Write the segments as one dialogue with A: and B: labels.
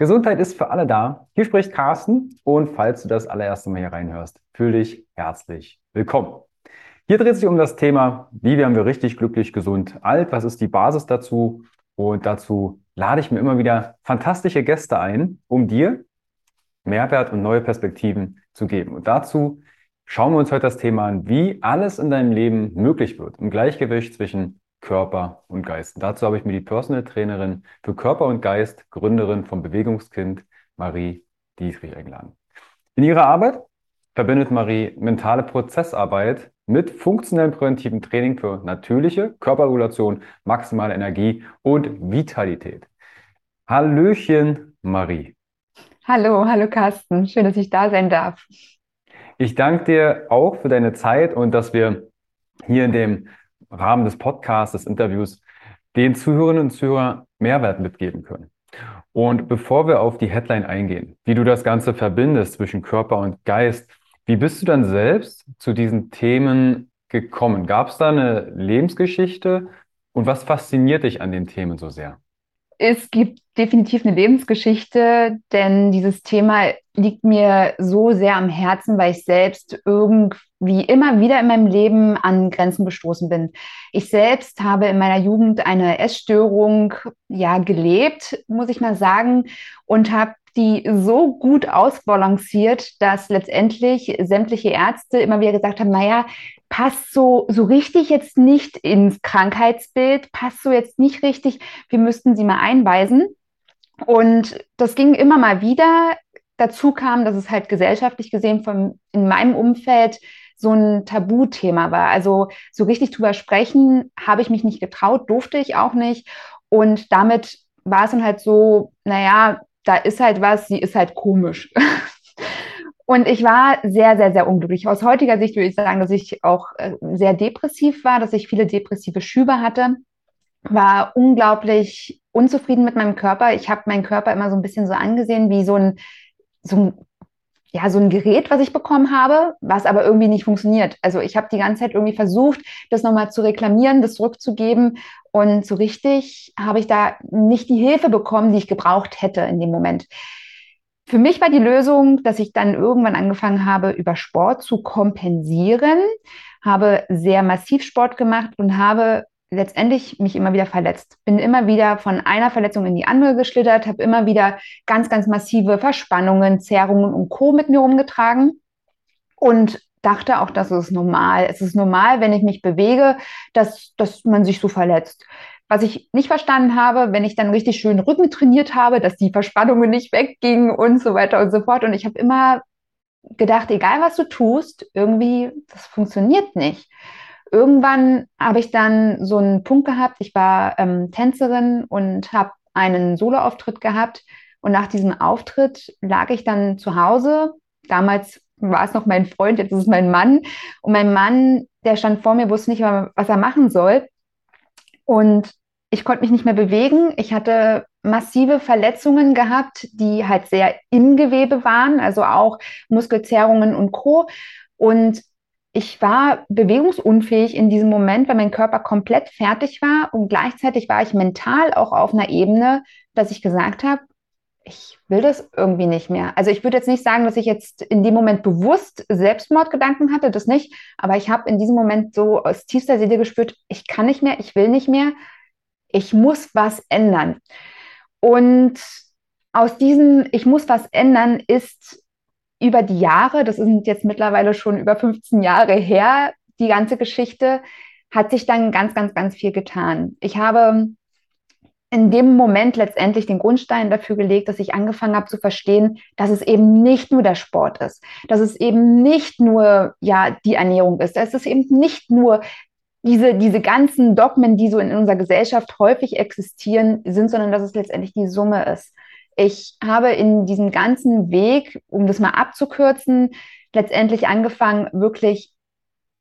A: Gesundheit ist für alle da. Hier spricht Carsten und falls du das allererste Mal hier reinhörst, fühle dich herzlich willkommen. Hier dreht sich um das Thema, wie werden wir richtig glücklich, gesund, alt? Was ist die Basis dazu? Und dazu lade ich mir immer wieder fantastische Gäste ein, um dir Mehrwert und neue Perspektiven zu geben. Und dazu schauen wir uns heute das Thema an, wie alles in deinem Leben möglich wird, im Gleichgewicht zwischen Körper und Geist. Und dazu habe ich mir die Personal Trainerin für Körper und Geist, Gründerin vom Bewegungskind, Marie Dietrich eingeladen. In ihrer Arbeit verbindet Marie mentale Prozessarbeit mit funktionellem präventiven Training für natürliche Körperregulation, maximale Energie und Vitalität. Hallöchen, Marie.
B: Hallo, hallo Carsten. Schön, dass ich da sein darf.
A: Ich danke dir auch für deine Zeit und dass wir hier in dem Rahmen des Podcasts, des Interviews, den Zuhörerinnen und Zuhörern Mehrwert mitgeben können. Und bevor wir auf die Headline eingehen, wie du das Ganze verbindest zwischen Körper und Geist, wie bist du dann selbst zu diesen Themen gekommen? Gab es da eine Lebensgeschichte und was fasziniert dich an den Themen so sehr?
B: Es gibt definitiv eine Lebensgeschichte, denn dieses Thema liegt mir so sehr am Herzen, weil ich selbst irgendwie immer wieder in meinem Leben an Grenzen gestoßen bin. Ich selbst habe in meiner Jugend eine Essstörung ja gelebt, muss ich mal sagen, und habe die so gut ausbalanciert, dass letztendlich sämtliche Ärzte immer wieder gesagt haben, naja, passt so, so richtig jetzt nicht ins Krankheitsbild, passt so jetzt nicht richtig, wir müssten sie mal einweisen. Und das ging immer mal wieder. Dazu kam, dass es halt gesellschaftlich gesehen von, in meinem Umfeld so ein Tabuthema war. Also so richtig drüber sprechen habe ich mich nicht getraut, durfte ich auch nicht. Und damit war es dann halt so, naja, da ist halt was, sie ist halt komisch. Und ich war sehr, sehr, sehr unglücklich. Aus heutiger Sicht würde ich sagen, dass ich auch äh, sehr depressiv war, dass ich viele depressive Schübe hatte, war unglaublich unzufrieden mit meinem Körper. Ich habe meinen Körper immer so ein bisschen so angesehen wie so ein, so ein ja, so ein Gerät, was ich bekommen habe, was aber irgendwie nicht funktioniert. Also ich habe die ganze Zeit irgendwie versucht, das nochmal zu reklamieren, das zurückzugeben. Und so richtig habe ich da nicht die Hilfe bekommen, die ich gebraucht hätte in dem Moment. Für mich war die Lösung, dass ich dann irgendwann angefangen habe, über Sport zu kompensieren, habe sehr massiv Sport gemacht und habe letztendlich mich immer wieder verletzt. Bin immer wieder von einer Verletzung in die andere geschlittert, habe immer wieder ganz, ganz massive Verspannungen, Zerrungen und Co. mit mir rumgetragen und dachte auch, das ist normal. Es ist normal, wenn ich mich bewege, dass, dass man sich so verletzt. Was ich nicht verstanden habe, wenn ich dann richtig schön Rücken trainiert habe, dass die Verspannungen nicht weggingen und so weiter und so fort. Und ich habe immer gedacht, egal was du tust, irgendwie, das funktioniert nicht irgendwann habe ich dann so einen Punkt gehabt. Ich war ähm, Tänzerin und habe einen Soloauftritt gehabt. Und nach diesem Auftritt lag ich dann zu Hause. Damals war es noch mein Freund, jetzt ist es mein Mann. Und mein Mann, der stand vor mir, wusste nicht, was er machen soll. Und ich konnte mich nicht mehr bewegen. Ich hatte massive Verletzungen gehabt, die halt sehr im Gewebe waren, also auch Muskelzerrungen und Co. Und ich war bewegungsunfähig in diesem Moment, weil mein Körper komplett fertig war und gleichzeitig war ich mental auch auf einer Ebene, dass ich gesagt habe, ich will das irgendwie nicht mehr. Also ich würde jetzt nicht sagen, dass ich jetzt in dem Moment bewusst Selbstmordgedanken hatte, das nicht, aber ich habe in diesem Moment so aus tiefster Seele gespürt, ich kann nicht mehr, ich will nicht mehr, ich muss was ändern. Und aus diesem Ich muss was ändern ist über die Jahre, das sind jetzt mittlerweile schon über 15 Jahre her, die ganze Geschichte, hat sich dann ganz, ganz, ganz viel getan. Ich habe in dem Moment letztendlich den Grundstein dafür gelegt, dass ich angefangen habe zu verstehen, dass es eben nicht nur der Sport ist, dass es eben nicht nur ja die Ernährung ist, dass es eben nicht nur diese, diese ganzen Dogmen, die so in unserer Gesellschaft häufig existieren, sind, sondern dass es letztendlich die Summe ist. Ich habe in diesem ganzen Weg, um das mal abzukürzen, letztendlich angefangen, wirklich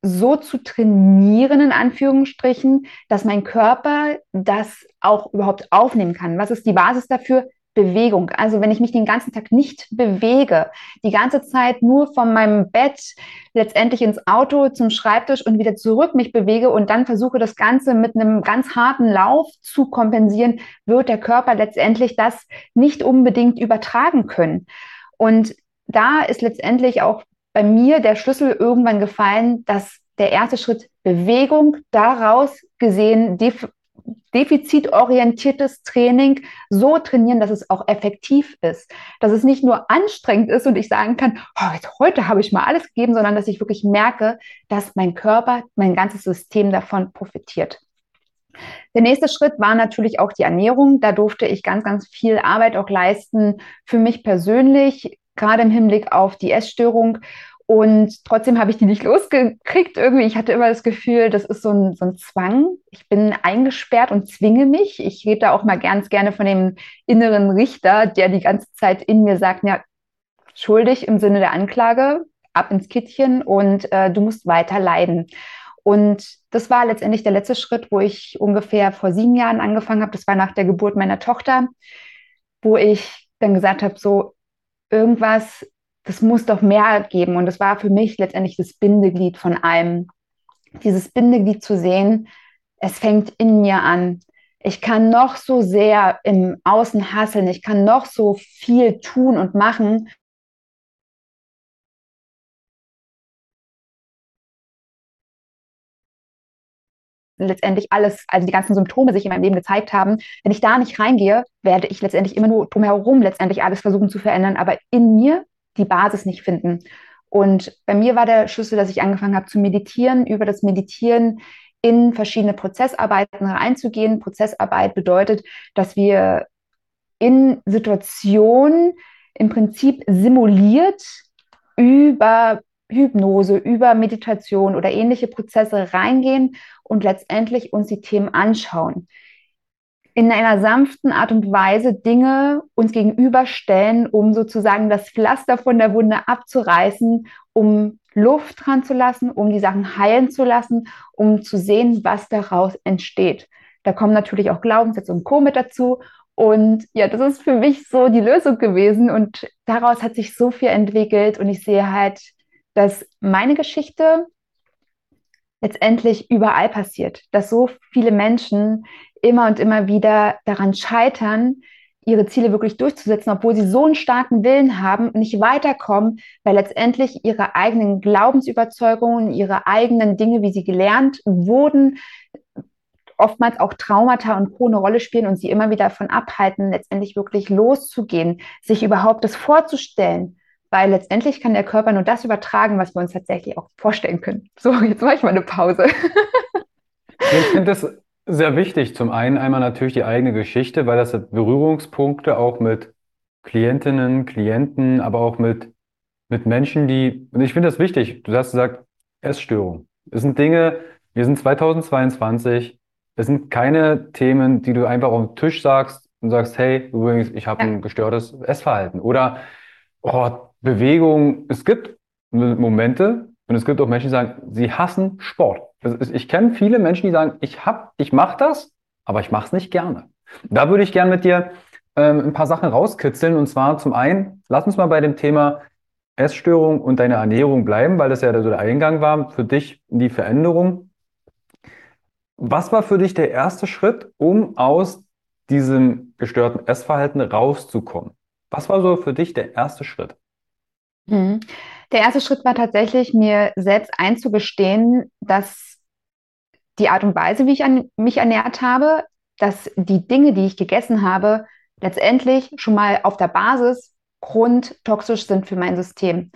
B: so zu trainieren, in Anführungsstrichen, dass mein Körper das auch überhaupt aufnehmen kann. Was ist die Basis dafür? Bewegung. Also wenn ich mich den ganzen Tag nicht bewege, die ganze Zeit nur von meinem Bett letztendlich ins Auto zum Schreibtisch und wieder zurück mich bewege und dann versuche das Ganze mit einem ganz harten Lauf zu kompensieren, wird der Körper letztendlich das nicht unbedingt übertragen können. Und da ist letztendlich auch bei mir der Schlüssel irgendwann gefallen, dass der erste Schritt Bewegung daraus gesehen defizitorientiertes Training so trainieren, dass es auch effektiv ist. Dass es nicht nur anstrengend ist und ich sagen kann, oh, jetzt, heute habe ich mal alles gegeben, sondern dass ich wirklich merke, dass mein Körper, mein ganzes System davon profitiert. Der nächste Schritt war natürlich auch die Ernährung. Da durfte ich ganz, ganz viel Arbeit auch leisten für mich persönlich, gerade im Hinblick auf die Essstörung und trotzdem habe ich die nicht losgekriegt. Irgendwie, ich hatte immer das Gefühl, das ist so ein, so ein Zwang. Ich bin eingesperrt und zwinge mich. Ich rede da auch mal ganz gerne von dem inneren Richter, der die ganze Zeit in mir sagt, ja, schuldig im Sinne der Anklage, ab ins Kittchen und äh, du musst weiter leiden. Und das war letztendlich der letzte Schritt, wo ich ungefähr vor sieben Jahren angefangen habe. Das war nach der Geburt meiner Tochter, wo ich dann gesagt habe, so irgendwas das muss doch mehr geben. Und das war für mich letztendlich das Bindeglied von allem. Dieses Bindeglied zu sehen, es fängt in mir an. Ich kann noch so sehr im Außen hasseln, ich kann noch so viel tun und machen. letztendlich alles, also die ganzen Symptome sich in meinem Leben gezeigt haben. Wenn ich da nicht reingehe, werde ich letztendlich immer nur drumherum letztendlich alles versuchen zu verändern. Aber in mir die Basis nicht finden. Und bei mir war der Schlüssel, dass ich angefangen habe zu meditieren, über das Meditieren in verschiedene Prozessarbeiten reinzugehen. Prozessarbeit bedeutet, dass wir in Situationen im Prinzip simuliert über Hypnose, über Meditation oder ähnliche Prozesse reingehen und letztendlich uns die Themen anschauen in einer sanften Art und Weise Dinge uns gegenüberstellen, um sozusagen das Pflaster von der Wunde abzureißen, um Luft dran zu lassen, um die Sachen heilen zu lassen, um zu sehen, was daraus entsteht. Da kommen natürlich auch Glaubenssätze und Co. mit dazu. Und ja, das ist für mich so die Lösung gewesen. Und daraus hat sich so viel entwickelt. Und ich sehe halt, dass meine Geschichte letztendlich überall passiert, dass so viele Menschen immer und immer wieder daran scheitern, ihre Ziele wirklich durchzusetzen, obwohl sie so einen starken Willen haben, nicht weiterkommen, weil letztendlich ihre eigenen Glaubensüberzeugungen, ihre eigenen Dinge, wie sie gelernt wurden, oftmals auch Traumata und Co. eine Rolle spielen und sie immer wieder davon abhalten, letztendlich wirklich loszugehen, sich überhaupt das vorzustellen. Weil letztendlich kann der Körper nur das übertragen, was wir uns tatsächlich auch vorstellen können. So, jetzt mache ich mal eine Pause.
A: Ich finde das sehr wichtig. Zum einen einmal natürlich die eigene Geschichte, weil das Berührungspunkte auch mit Klientinnen, Klienten, aber auch mit, mit Menschen, die, und ich finde das wichtig. Du hast gesagt, Essstörung. Es sind Dinge, wir sind 2022, es sind keine Themen, die du einfach auf den Tisch sagst und sagst, hey, übrigens, ich habe ein gestörtes Essverhalten. Oder oh, Bewegung. Es gibt Momente und es gibt auch Menschen, die sagen, sie hassen Sport. Ich kenne viele Menschen, die sagen, ich ich mache das, aber ich mache es nicht gerne. Da würde ich gerne mit dir ähm, ein paar Sachen rauskitzeln. Und zwar zum einen, lass uns mal bei dem Thema Essstörung und deine Ernährung bleiben, weil das ja so der Eingang war für dich in die Veränderung. Was war für dich der erste Schritt, um aus diesem gestörten Essverhalten rauszukommen? Was war so für dich der erste Schritt?
B: Mhm. Der erste Schritt war tatsächlich, mir selbst einzugestehen, dass die Art und Weise, wie ich an mich ernährt habe, dass die Dinge, die ich gegessen habe, letztendlich schon mal auf der Basis grundtoxisch sind für mein System.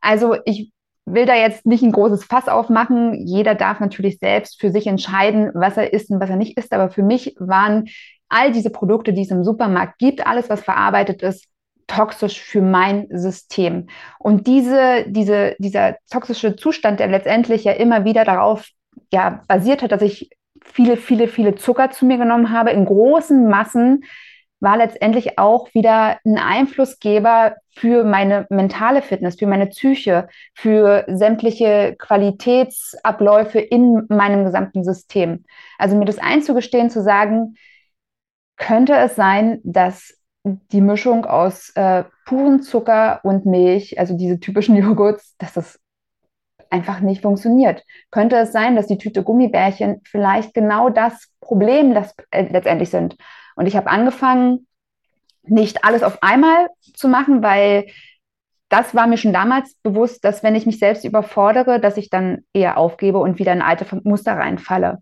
B: Also ich will da jetzt nicht ein großes Fass aufmachen. Jeder darf natürlich selbst für sich entscheiden, was er isst und was er nicht isst. Aber für mich waren all diese Produkte, die es im Supermarkt gibt, alles, was verarbeitet ist, toxisch für mein System. Und diese, diese, dieser toxische Zustand, der letztendlich ja immer wieder darauf ja, basiert hat, dass ich viele, viele, viele Zucker zu mir genommen habe in großen Massen, war letztendlich auch wieder ein Einflussgeber für meine mentale Fitness, für meine Psyche, für sämtliche Qualitätsabläufe in meinem gesamten System. Also mir das einzugestehen, zu sagen, könnte es sein, dass die Mischung aus äh, puren Zucker und Milch, also diese typischen Joghurts, dass das einfach nicht funktioniert. Könnte es sein, dass die Tüte Gummibärchen vielleicht genau das Problem das, äh, letztendlich sind? Und ich habe angefangen, nicht alles auf einmal zu machen, weil das war mir schon damals bewusst, dass wenn ich mich selbst überfordere, dass ich dann eher aufgebe und wieder in alte Muster reinfalle.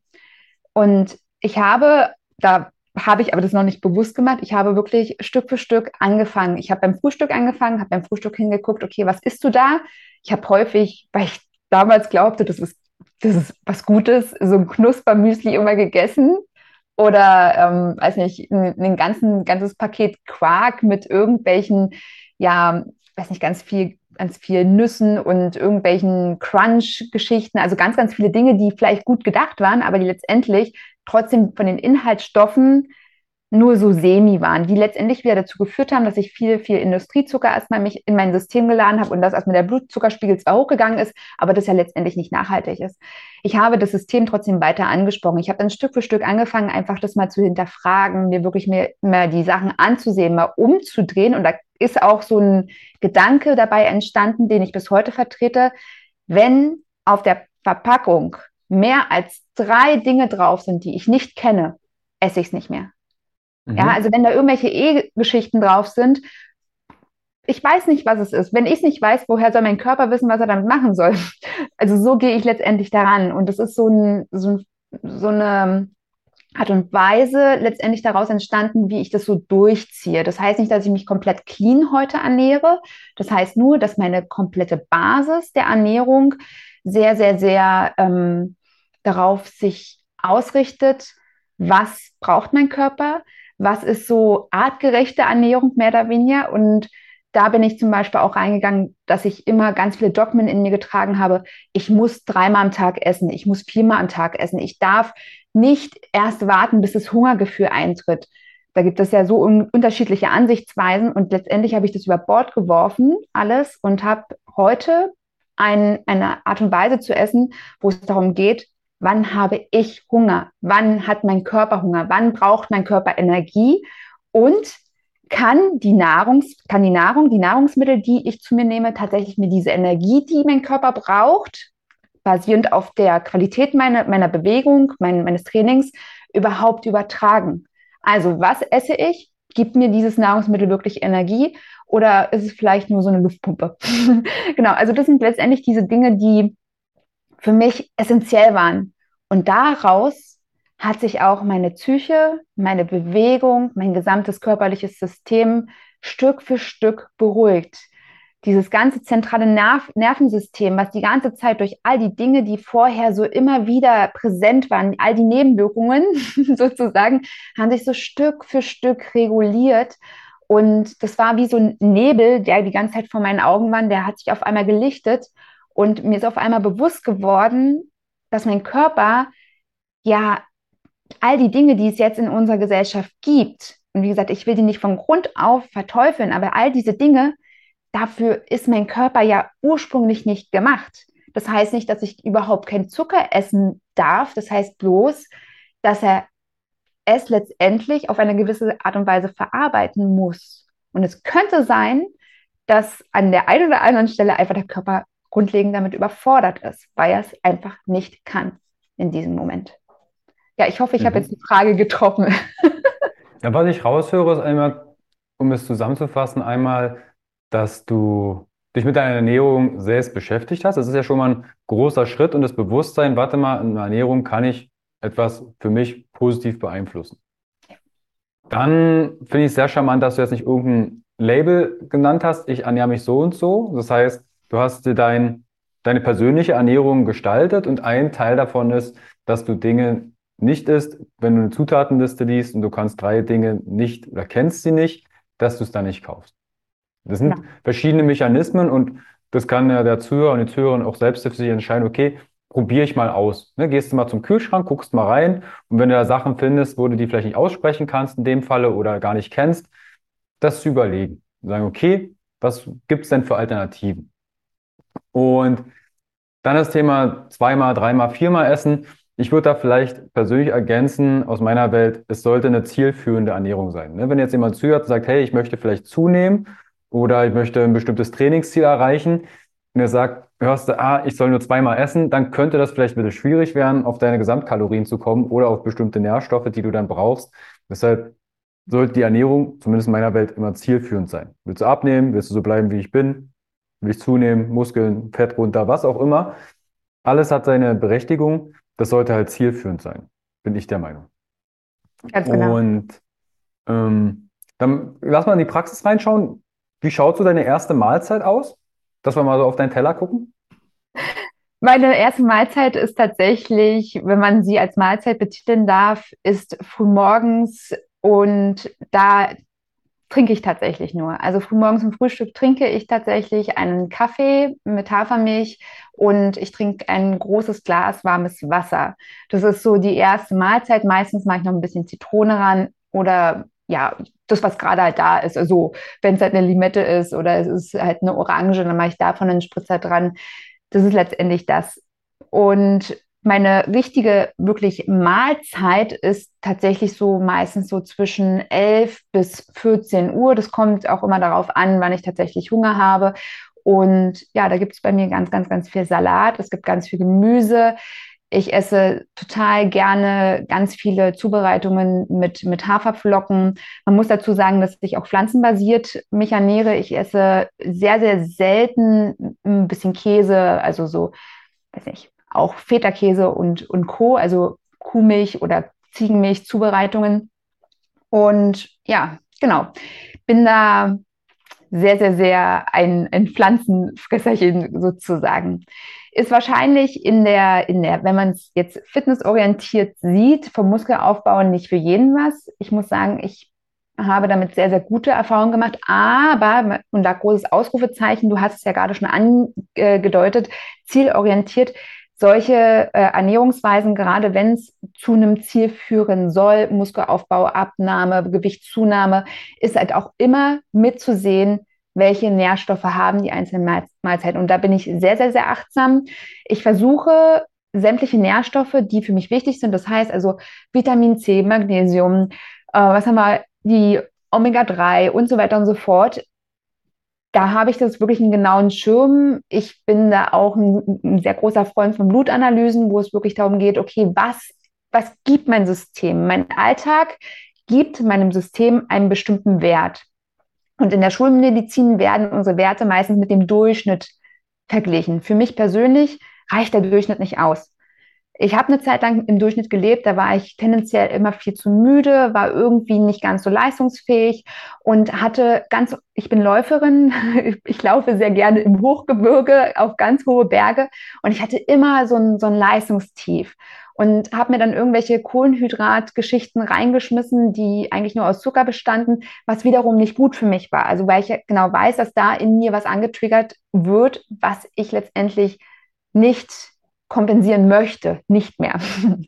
B: Und ich habe, da habe ich aber das noch nicht bewusst gemacht, ich habe wirklich Stück für Stück angefangen. Ich habe beim Frühstück angefangen, habe beim Frühstück hingeguckt, okay, was isst du da? Ich habe häufig, weil ich damals glaubte, das ist, das ist was Gutes, so ein Knuspermüsli immer gegessen oder, ähm, weiß nicht, ein, ein ganzen, ganzes Paket Quark mit irgendwelchen, ja, weiß nicht, ganz viel, ganz viel Nüssen und irgendwelchen Crunch-Geschichten, also ganz, ganz viele Dinge, die vielleicht gut gedacht waren, aber die letztendlich trotzdem von den Inhaltsstoffen nur so semi waren, die letztendlich wieder dazu geführt haben, dass ich viel, viel Industriezucker erstmal mich in mein System geladen habe und dass erstmal der Blutzuckerspiegel zwar hochgegangen ist, aber das ja letztendlich nicht nachhaltig ist. Ich habe das System trotzdem weiter angesprochen. Ich habe dann Stück für Stück angefangen, einfach das mal zu hinterfragen, mir wirklich mehr, mehr die Sachen anzusehen, mal umzudrehen. Und da ist auch so ein Gedanke dabei entstanden, den ich bis heute vertrete. Wenn auf der Verpackung mehr als drei Dinge drauf sind, die ich nicht kenne, esse ich es nicht mehr. Mhm. Ja, also wenn da irgendwelche E-Geschichten drauf sind, ich weiß nicht, was es ist. Wenn ich es nicht weiß, woher soll mein Körper wissen, was er damit machen soll? Also so gehe ich letztendlich daran. Und das ist so, ein, so, so eine Art und Weise letztendlich daraus entstanden, wie ich das so durchziehe. Das heißt nicht, dass ich mich komplett clean heute ernähre. Das heißt nur, dass meine komplette Basis der Ernährung sehr, sehr, sehr ähm, darauf sich ausrichtet, was braucht mein Körper, was ist so artgerechte Ernährung mehr oder weniger. Und da bin ich zum Beispiel auch reingegangen, dass ich immer ganz viele Dogmen in mir getragen habe. Ich muss dreimal am Tag essen, ich muss viermal am Tag essen. Ich darf nicht erst warten, bis das Hungergefühl eintritt. Da gibt es ja so un unterschiedliche Ansichtsweisen und letztendlich habe ich das über Bord geworfen, alles, und habe heute ein, eine Art und Weise zu essen, wo es darum geht, Wann habe ich Hunger? Wann hat mein Körper Hunger? Wann braucht mein Körper Energie? Und kann die, Nahrungs, kann die Nahrung, die Nahrungsmittel, die ich zu mir nehme, tatsächlich mir diese Energie, die mein Körper braucht, basierend auf der Qualität meiner, meiner Bewegung, mein, meines Trainings, überhaupt übertragen? Also, was esse ich? Gibt mir dieses Nahrungsmittel wirklich Energie? Oder ist es vielleicht nur so eine Luftpumpe? genau, also das sind letztendlich diese Dinge, die für mich essentiell waren. Und daraus hat sich auch meine Psyche, meine Bewegung, mein gesamtes körperliches System Stück für Stück beruhigt. Dieses ganze zentrale Nerv Nervensystem, was die ganze Zeit durch all die Dinge, die vorher so immer wieder präsent waren, all die Nebenwirkungen sozusagen, haben sich so Stück für Stück reguliert. Und das war wie so ein Nebel, der die ganze Zeit vor meinen Augen war, der hat sich auf einmal gelichtet. Und mir ist auf einmal bewusst geworden, dass mein Körper ja all die Dinge, die es jetzt in unserer Gesellschaft gibt, und wie gesagt, ich will die nicht von Grund auf verteufeln, aber all diese Dinge, dafür ist mein Körper ja ursprünglich nicht gemacht. Das heißt nicht, dass ich überhaupt keinen Zucker essen darf. Das heißt bloß, dass er es letztendlich auf eine gewisse Art und Weise verarbeiten muss. Und es könnte sein, dass an der einen oder anderen Stelle einfach der Körper grundlegend damit überfordert ist, weil er es einfach nicht kann in diesem Moment. Ja, ich hoffe, ich mhm. habe jetzt die Frage getroffen.
A: ja, was ich raushöre, ist einmal, um es zusammenzufassen, einmal, dass du dich mit deiner Ernährung selbst beschäftigt hast. Das ist ja schon mal ein großer Schritt und das Bewusstsein, warte mal, in der Ernährung kann ich etwas für mich positiv beeinflussen. Dann finde ich es sehr charmant, dass du jetzt nicht irgendein Label genannt hast, ich ernähre mich so und so. Das heißt, du hast dir dein, deine persönliche Ernährung gestaltet und ein Teil davon ist, dass du Dinge nicht isst, wenn du eine Zutatenliste liest und du kannst drei Dinge nicht oder kennst sie nicht, dass du es dann nicht kaufst. Das sind ja. verschiedene Mechanismen und das kann ja der Zuhörer und die Zuhörerin auch selbst für sich entscheiden, okay, probiere ich mal aus. Ne, gehst du mal zum Kühlschrank, guckst mal rein und wenn du da Sachen findest, wo du die vielleicht nicht aussprechen kannst in dem Falle oder gar nicht kennst, das zu überlegen. Und sagen, okay, was gibt es denn für Alternativen? Und dann das Thema zweimal, dreimal, viermal essen. Ich würde da vielleicht persönlich ergänzen, aus meiner Welt, es sollte eine zielführende Ernährung sein. Ne? Wenn jetzt jemand zuhört und sagt, hey, ich möchte vielleicht zunehmen oder ich möchte ein bestimmtes Trainingsziel erreichen und er sagt, hörst du, ah, ich soll nur zweimal essen, dann könnte das vielleicht bisschen schwierig werden, auf deine Gesamtkalorien zu kommen oder auf bestimmte Nährstoffe, die du dann brauchst. Deshalb sollte die Ernährung, zumindest in meiner Welt, immer zielführend sein. Willst du abnehmen? Willst du so bleiben, wie ich bin? Will ich zunehmen? Muskeln, Fett runter, was auch immer? Alles hat seine Berechtigung. Das sollte halt zielführend sein, bin ich der Meinung. Ganz genau. Und ähm, dann lass mal in die Praxis reinschauen. Wie schaut so deine erste Mahlzeit aus? Dass wir mal so auf deinen Teller gucken?
B: Meine erste Mahlzeit ist tatsächlich, wenn man sie als Mahlzeit betiteln darf, ist frühmorgens und da trinke ich tatsächlich nur. Also frühmorgens zum Frühstück trinke ich tatsächlich einen Kaffee mit Hafermilch und ich trinke ein großes Glas warmes Wasser. Das ist so die erste Mahlzeit. Meistens mache ich noch ein bisschen Zitrone ran oder ja, das, was gerade halt da ist. Also wenn es halt eine Limette ist oder es ist halt eine Orange, dann mache ich davon einen Spritzer dran. Das ist letztendlich das. Und meine richtige wirklich Mahlzeit ist tatsächlich so meistens so zwischen 11 bis 14 Uhr. Das kommt auch immer darauf an, wann ich tatsächlich Hunger habe. Und ja, da gibt es bei mir ganz, ganz, ganz viel Salat. Es gibt ganz viel Gemüse. Ich esse total gerne ganz viele Zubereitungen mit, mit Haferflocken. Man muss dazu sagen, dass ich auch pflanzenbasiert mich ernähre. Ich esse sehr, sehr selten ein bisschen Käse, also so, weiß nicht, auch Feta-Käse und, und Co., also Kuhmilch oder Ziegenmilch Zubereitungen. Und ja, genau, bin da sehr, sehr, sehr ein, ein Pflanzenfresserchen sozusagen ist wahrscheinlich in der, in der, wenn man es jetzt fitnessorientiert sieht, vom Muskelaufbau nicht für jeden was. Ich muss sagen, ich habe damit sehr, sehr gute Erfahrungen gemacht. Aber, und da großes Ausrufezeichen, du hast es ja gerade schon angedeutet, zielorientiert. Solche äh, Ernährungsweisen, gerade wenn es zu einem Ziel führen soll, Muskelaufbau, Abnahme, Gewichtszunahme, ist halt auch immer mitzusehen, welche Nährstoffe haben die einzelnen Mahlzeiten. Und da bin ich sehr, sehr, sehr achtsam. Ich versuche sämtliche Nährstoffe, die für mich wichtig sind, das heißt also Vitamin C, Magnesium, äh, was haben wir, die Omega-3 und so weiter und so fort. Da habe ich das wirklich einen genauen Schirm. Ich bin da auch ein, ein sehr großer Freund von Blutanalysen, wo es wirklich darum geht, okay, was, was gibt mein System? Mein Alltag gibt meinem System einen bestimmten Wert. Und in der Schulmedizin werden unsere Werte meistens mit dem Durchschnitt verglichen. Für mich persönlich reicht der Durchschnitt nicht aus. Ich habe eine Zeit lang im Durchschnitt gelebt, da war ich tendenziell immer viel zu müde, war irgendwie nicht ganz so leistungsfähig und hatte ganz, ich bin Läuferin, ich laufe sehr gerne im Hochgebirge auf ganz hohe Berge und ich hatte immer so ein, so ein Leistungstief und habe mir dann irgendwelche Kohlenhydratgeschichten reingeschmissen, die eigentlich nur aus Zucker bestanden, was wiederum nicht gut für mich war. Also weil ich genau weiß, dass da in mir was angetriggert wird, was ich letztendlich nicht kompensieren möchte, nicht mehr.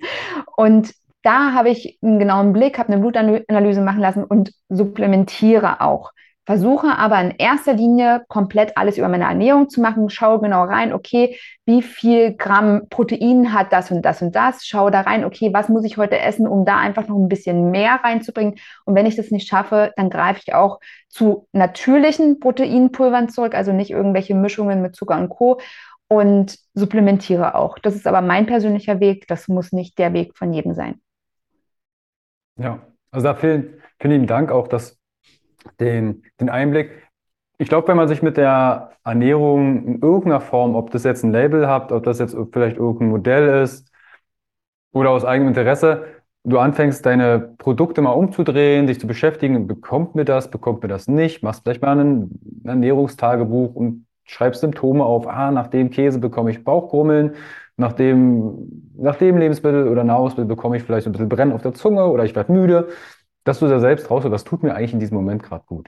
B: Und da habe ich einen genauen Blick, habe eine Blutanalyse machen lassen und supplementiere auch versuche aber in erster Linie komplett alles über meine Ernährung zu machen, schaue genau rein, okay, wie viel Gramm Protein hat das und das und das, schaue da rein, okay, was muss ich heute essen, um da einfach noch ein bisschen mehr reinzubringen. Und wenn ich das nicht schaffe, dann greife ich auch zu natürlichen Proteinpulvern zurück, also nicht irgendwelche Mischungen mit Zucker und Co. und supplementiere auch. Das ist aber mein persönlicher Weg, das muss nicht der Weg von jedem sein.
A: Ja, also da vielen, vielen Dank auch, dass den, den Einblick. Ich glaube, wenn man sich mit der Ernährung in irgendeiner Form, ob das jetzt ein Label habt, ob das jetzt vielleicht irgendein Modell ist oder aus eigenem Interesse, du anfängst, deine Produkte mal umzudrehen, dich zu beschäftigen, bekommt mir das, bekommt mir das nicht, machst vielleicht mal ein Ernährungstagebuch und schreibst Symptome auf, ah, nach dem Käse bekomme ich Bauchgrummeln, nach dem, nach dem Lebensmittel oder Nahrungsmittel bekomme ich vielleicht ein bisschen Brennen auf der Zunge oder ich werde müde dass du da selbst raus, was tut mir eigentlich in diesem Moment gerade gut.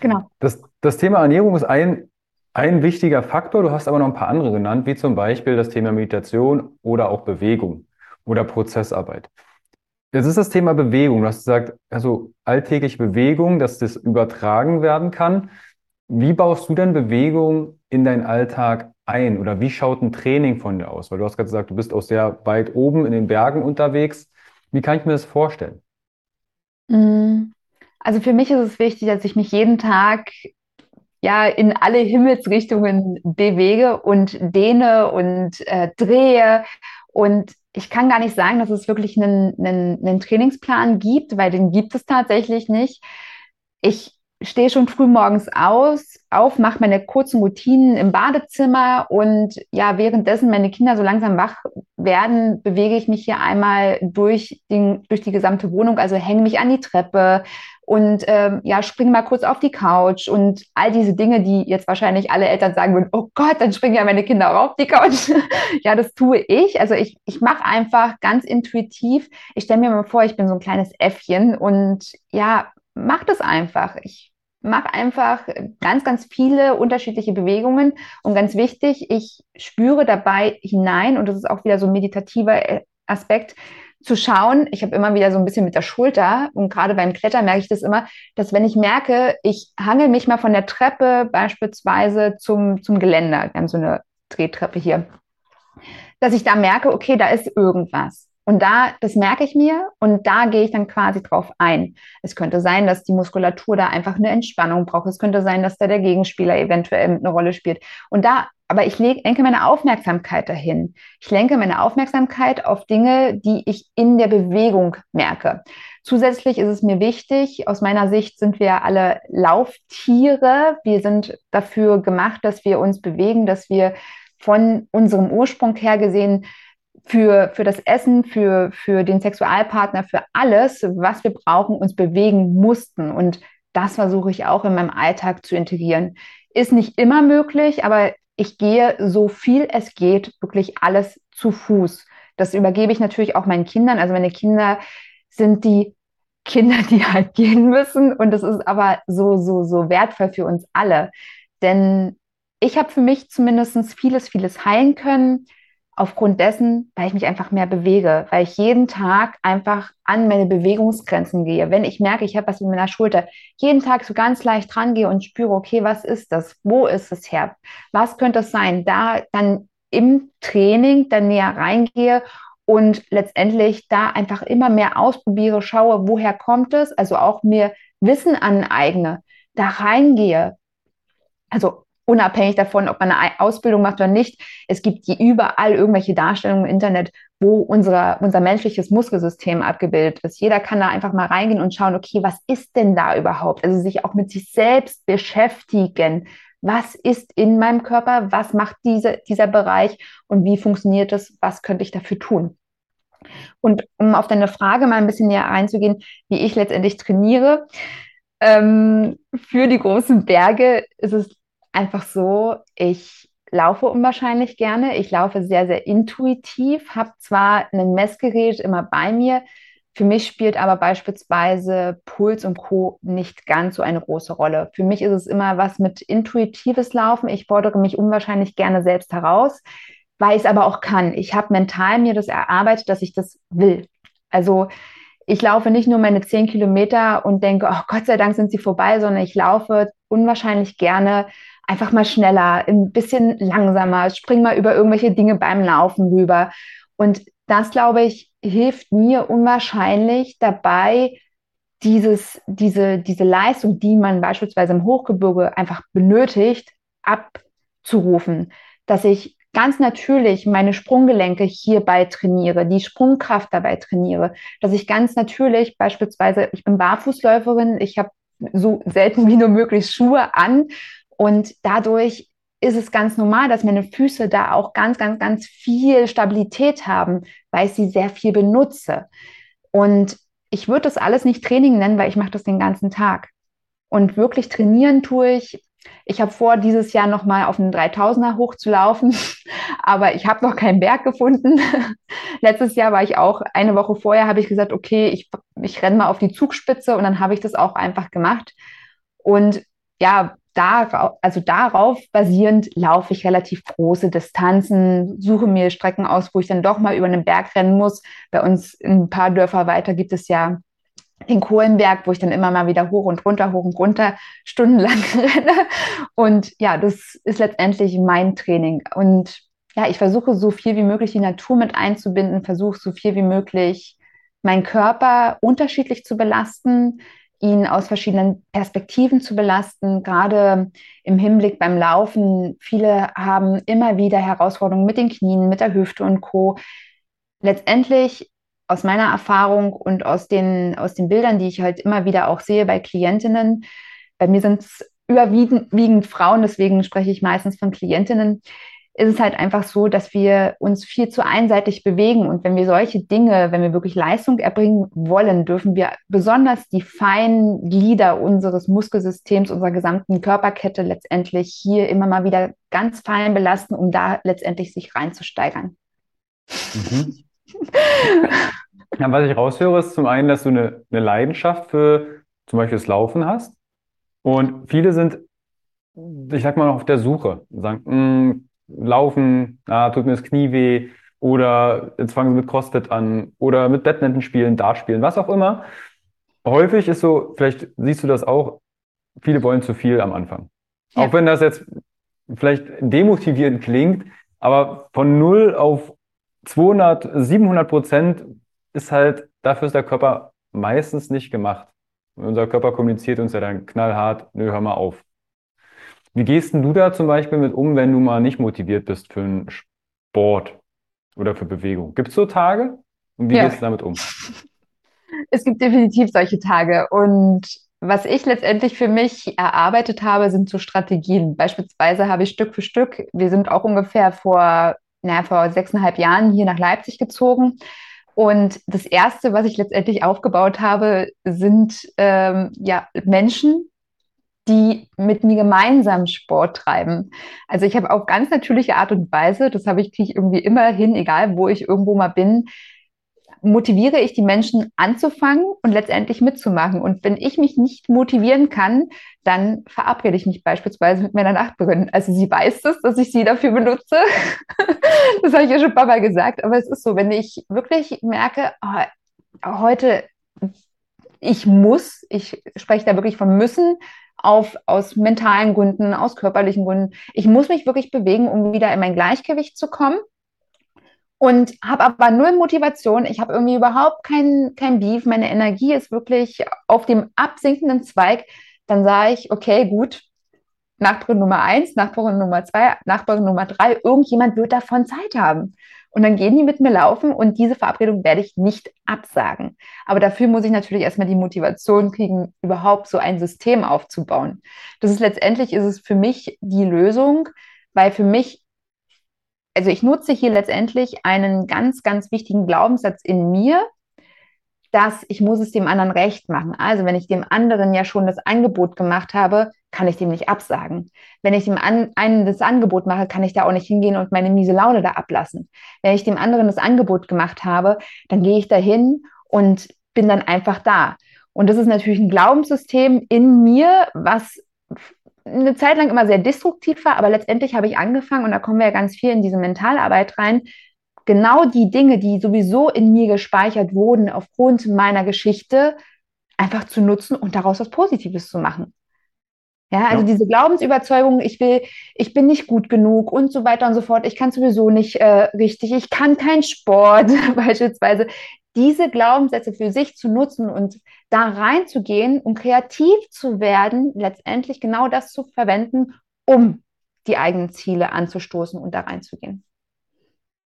B: Genau.
A: Das, das Thema Ernährung ist ein, ein wichtiger Faktor. Du hast aber noch ein paar andere genannt, wie zum Beispiel das Thema Meditation oder auch Bewegung oder Prozessarbeit. Jetzt ist das Thema Bewegung. Du hast gesagt, also alltägliche Bewegung, dass das übertragen werden kann. Wie baust du denn Bewegung in deinen Alltag ein? Oder wie schaut ein Training von dir aus? Weil du hast gerade gesagt, du bist auch sehr weit oben in den Bergen unterwegs. Wie kann ich mir das vorstellen?
B: Mm. Also für mich ist es wichtig, dass ich mich jeden Tag ja in alle Himmelsrichtungen bewege und dehne und äh, drehe. Und ich kann gar nicht sagen, dass es wirklich einen, einen, einen Trainingsplan gibt, weil den gibt es tatsächlich nicht. Ich stehe schon früh morgens aus, auf, mache meine kurzen Routinen im Badezimmer und ja, währenddessen meine Kinder so langsam wach werden, bewege ich mich hier einmal durch, den, durch die gesamte Wohnung, also hänge mich an die Treppe und ähm, ja, springe mal kurz auf die Couch und all diese Dinge, die jetzt wahrscheinlich alle Eltern sagen würden, oh Gott, dann springen ja meine Kinder auch auf die Couch. ja, das tue ich. Also ich, ich mache einfach ganz intuitiv. Ich stelle mir mal vor, ich bin so ein kleines Äffchen und ja, mach das einfach. Ich mach einfach ganz, ganz viele unterschiedliche Bewegungen. Und ganz wichtig, ich spüre dabei hinein, und das ist auch wieder so ein meditativer äh, Aspekt, zu schauen, ich habe immer wieder so ein bisschen mit der Schulter und gerade beim Klettern merke ich das immer, dass wenn ich merke, ich hangel mich mal von der Treppe beispielsweise zum, zum Geländer, wir haben so eine Drehtreppe hier, dass ich da merke, okay, da ist irgendwas. Und da, das merke ich mir und da gehe ich dann quasi drauf ein. Es könnte sein, dass die Muskulatur da einfach eine Entspannung braucht. Es könnte sein, dass da der Gegenspieler eventuell eine Rolle spielt. Und da, aber ich lenke meine Aufmerksamkeit dahin. Ich lenke meine Aufmerksamkeit auf Dinge, die ich in der Bewegung merke. Zusätzlich ist es mir wichtig, aus meiner Sicht sind wir alle Lauftiere. Wir sind dafür gemacht, dass wir uns bewegen, dass wir von unserem Ursprung her gesehen für, für das Essen, für, für den Sexualpartner, für alles, was wir brauchen, uns bewegen mussten. Und das versuche ich auch in meinem Alltag zu integrieren. Ist nicht immer möglich, aber ich gehe so viel es geht, wirklich alles zu Fuß. Das übergebe ich natürlich auch meinen Kindern. Also meine Kinder sind die Kinder, die halt gehen müssen. Und das ist aber so, so, so wertvoll für uns alle. Denn ich habe für mich zumindest vieles, vieles heilen können aufgrund dessen, weil ich mich einfach mehr bewege, weil ich jeden Tag einfach an meine Bewegungsgrenzen gehe. Wenn ich merke, ich habe was in meiner Schulter, jeden Tag so ganz leicht dran gehe und spüre, okay, was ist das? Wo ist es her? Was könnte es sein? Da dann im Training dann näher reingehe und letztendlich da einfach immer mehr ausprobiere, schaue, woher kommt es, also auch mir Wissen aneigne, da reingehe. Also unabhängig davon, ob man eine Ausbildung macht oder nicht. Es gibt überall irgendwelche Darstellungen im Internet, wo unser, unser menschliches Muskelsystem abgebildet ist. Jeder kann da einfach mal reingehen und schauen, okay, was ist denn da überhaupt? Also sich auch mit sich selbst beschäftigen. Was ist in meinem Körper? Was macht diese, dieser Bereich? Und wie funktioniert das? Was könnte ich dafür tun? Und um auf deine Frage mal ein bisschen näher einzugehen, wie ich letztendlich trainiere, ähm, für die großen Berge ist es einfach so, ich laufe unwahrscheinlich gerne. Ich laufe sehr, sehr intuitiv, habe zwar ein Messgerät immer bei mir, für mich spielt aber beispielsweise Puls und Co. nicht ganz so eine große Rolle. Für mich ist es immer was mit intuitives Laufen. Ich fordere mich unwahrscheinlich gerne selbst heraus, weil ich es aber auch kann. Ich habe mental mir das erarbeitet, dass ich das will. Also ich laufe nicht nur meine zehn Kilometer und denke, oh Gott sei Dank sind sie vorbei, sondern ich laufe unwahrscheinlich gerne einfach mal schneller, ein bisschen langsamer, spring mal über irgendwelche Dinge beim Laufen rüber. Und das, glaube ich, hilft mir unwahrscheinlich dabei, dieses, diese, diese Leistung, die man beispielsweise im Hochgebirge einfach benötigt, abzurufen. Dass ich ganz natürlich meine Sprunggelenke hierbei trainiere, die Sprungkraft dabei trainiere, dass ich ganz natürlich beispielsweise, ich bin Barfußläuferin, ich habe so selten wie nur möglich Schuhe an und dadurch ist es ganz normal, dass meine Füße da auch ganz, ganz, ganz viel Stabilität haben, weil ich sie sehr viel benutze. Und ich würde das alles nicht Training nennen, weil ich mache das den ganzen Tag. Und wirklich trainieren tue ich ich habe vor, dieses Jahr nochmal auf einen 3000er hochzulaufen, aber ich habe noch keinen Berg gefunden. Letztes Jahr war ich auch, eine Woche vorher habe ich gesagt, okay, ich, ich renne mal auf die Zugspitze und dann habe ich das auch einfach gemacht. Und ja, da, also darauf basierend laufe ich relativ große Distanzen, suche mir Strecken aus, wo ich dann doch mal über einen Berg rennen muss. Bei uns ein paar Dörfer weiter gibt es ja den Kohlenberg, wo ich dann immer mal wieder hoch und runter, hoch und runter stundenlang renne. Und ja, das ist letztendlich mein Training. Und ja, ich versuche so viel wie möglich die Natur mit einzubinden, versuche so viel wie möglich meinen Körper unterschiedlich zu belasten, ihn aus verschiedenen Perspektiven zu belasten, gerade im Hinblick beim Laufen. Viele haben immer wieder Herausforderungen mit den Knien, mit der Hüfte und Co. Letztendlich aus meiner Erfahrung und aus den, aus den Bildern, die ich halt immer wieder auch sehe bei Klientinnen, bei mir sind es überwiegend Frauen, deswegen spreche ich meistens von Klientinnen, ist es halt einfach so, dass wir uns viel zu einseitig bewegen. Und wenn wir solche Dinge, wenn wir wirklich Leistung erbringen wollen, dürfen wir besonders die feinen Glieder unseres Muskelsystems, unserer gesamten Körperkette letztendlich hier immer mal wieder ganz fein belasten, um da letztendlich sich reinzusteigern.
A: Mhm. Ja, was ich raushöre, ist zum einen, dass du eine, eine Leidenschaft für zum Beispiel das Laufen hast. Und viele sind, ich sag mal, auf der Suche. Sagen, hm, Laufen, ah, tut mir das Knie weh. Oder jetzt fangen sie mit CrossFit an. Oder mit Badminton spielen, Dart spielen, was auch immer. Häufig ist so, vielleicht siehst du das auch, viele wollen zu viel am Anfang. Ja. Auch wenn das jetzt vielleicht demotivierend klingt, aber von 0 auf 200, 700 Prozent ist halt, dafür ist der Körper meistens nicht gemacht. Und unser Körper kommuniziert uns ja dann knallhart, nö, hör mal auf. Wie gehst denn du da zum Beispiel mit um, wenn du mal nicht motiviert bist für einen Sport oder für Bewegung? Gibt es so Tage? Und wie ja. gehst du damit um?
B: Es gibt definitiv solche Tage. Und was ich letztendlich für mich erarbeitet habe, sind so Strategien. Beispielsweise habe ich Stück für Stück, wir sind auch ungefähr vor naja, vor sechseinhalb Jahren hier nach Leipzig gezogen. Und das Erste, was ich letztendlich aufgebaut habe, sind ähm, ja, Menschen, die mit mir gemeinsam Sport treiben. Also ich habe auf ganz natürliche Art und Weise, das habe ich, kriege ich irgendwie immer hin, egal wo ich irgendwo mal bin, motiviere ich die Menschen anzufangen und letztendlich mitzumachen. Und wenn ich mich nicht motivieren kann, dann verabrede ich mich beispielsweise mit meiner Nachbarin. Also sie weiß das, dass ich sie dafür benutze. das habe ich ja schon ein paar Mal gesagt. Aber es ist so, wenn ich wirklich merke, oh, heute, ich muss, ich spreche da wirklich von müssen, auf, aus mentalen Gründen, aus körperlichen Gründen. Ich muss mich wirklich bewegen, um wieder in mein Gleichgewicht zu kommen und habe aber null Motivation. Ich habe irgendwie überhaupt kein, kein Beef. Meine Energie ist wirklich auf dem absinkenden Zweig. Dann sage ich, okay, gut, Nachbarin Nummer eins, Nachbarin Nummer zwei, Nachbarin Nummer drei, irgendjemand wird davon Zeit haben. Und dann gehen die mit mir laufen und diese Verabredung werde ich nicht absagen. Aber dafür muss ich natürlich erstmal die Motivation kriegen, überhaupt so ein System aufzubauen. Das ist letztendlich ist es für mich die Lösung, weil für mich also ich nutze hier letztendlich einen ganz, ganz wichtigen Glaubenssatz in mir, dass ich muss es dem anderen recht machen. Also wenn ich dem anderen ja schon das Angebot gemacht habe, kann ich dem nicht absagen. Wenn ich dem einen das Angebot mache, kann ich da auch nicht hingehen und meine miese Laune da ablassen. Wenn ich dem anderen das Angebot gemacht habe, dann gehe ich da hin und bin dann einfach da. Und das ist natürlich ein Glaubenssystem in mir, was eine Zeit lang immer sehr destruktiv war, aber letztendlich habe ich angefangen, und da kommen wir ja ganz viel in diese Mentalarbeit rein, genau die Dinge, die sowieso in mir gespeichert wurden aufgrund meiner Geschichte, einfach zu nutzen und daraus was Positives zu machen. Ja, also ja. diese Glaubensüberzeugung, ich will, ich bin nicht gut genug und so weiter und so fort, ich kann sowieso nicht äh, richtig, ich kann keinen Sport beispielsweise. Diese Glaubenssätze für sich zu nutzen und da reinzugehen, um kreativ zu werden, letztendlich genau das zu verwenden, um die eigenen Ziele anzustoßen und da reinzugehen.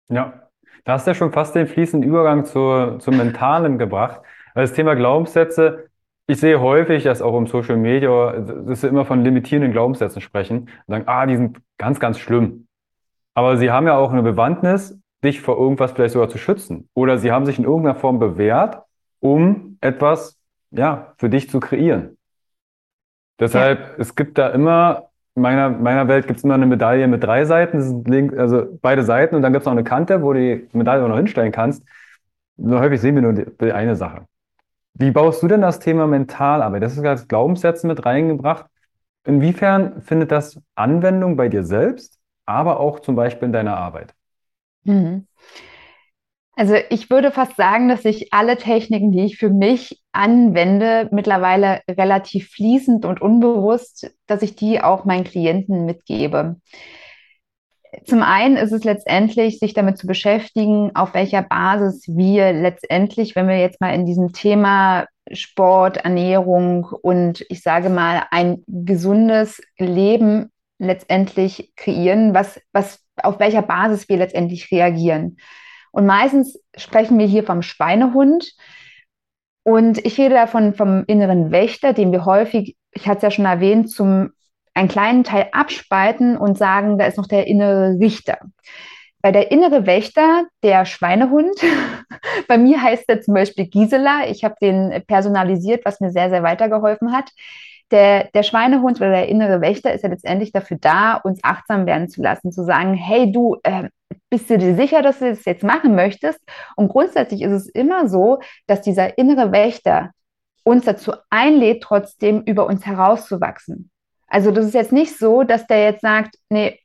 A: Ja, da hast du ja schon fast den fließenden Übergang zur, zum Mentalen gebracht. Weil das Thema Glaubenssätze, ich sehe häufig, dass auch im Social Media, dass sie immer von limitierenden Glaubenssätzen sprechen und sagen, ah, die sind ganz, ganz schlimm. Aber sie haben ja auch eine Bewandtnis, dich vor irgendwas vielleicht sogar zu schützen. Oder sie haben sich in irgendeiner Form bewährt, um etwas, ja, für dich zu kreieren. Deshalb, ja. es gibt da immer, in meiner, meiner Welt gibt es immer eine Medaille mit drei Seiten, das sind link, also beide Seiten und dann gibt es noch eine Kante, wo du die Medaille auch noch hinstellen kannst. Nur häufig sehen wir nur die, die eine Sache. Wie baust du denn das Thema Mentalarbeit? Das ist als Glaubenssätze mit reingebracht. Inwiefern findet das Anwendung bei dir selbst, aber auch zum Beispiel in deiner Arbeit?
B: Mhm. Also ich würde fast sagen, dass ich alle Techniken, die ich für mich anwende, mittlerweile relativ fließend und unbewusst, dass ich die auch meinen Klienten mitgebe. Zum einen ist es letztendlich, sich damit zu beschäftigen, auf welcher Basis wir letztendlich, wenn wir jetzt mal in diesem Thema Sport, Ernährung und ich sage mal ein gesundes Leben letztendlich kreieren, was, was, auf welcher Basis wir letztendlich reagieren. Und meistens sprechen wir hier vom Schweinehund. Und ich rede davon vom inneren Wächter, den wir häufig, ich hatte es ja schon erwähnt, zum einen kleinen Teil abspalten und sagen, da ist noch der innere Richter. Weil der innere Wächter, der Schweinehund, bei mir heißt er zum Beispiel Gisela, ich habe den personalisiert, was mir sehr, sehr weitergeholfen hat. Der, der Schweinehund oder der innere Wächter ist ja letztendlich dafür da, uns achtsam werden zu lassen, zu sagen, hey du, äh, bist du dir sicher, dass du das jetzt machen möchtest? Und grundsätzlich ist es immer so, dass dieser innere Wächter uns dazu einlädt, trotzdem über uns herauszuwachsen. Also das ist jetzt nicht so, dass der jetzt sagt, nee,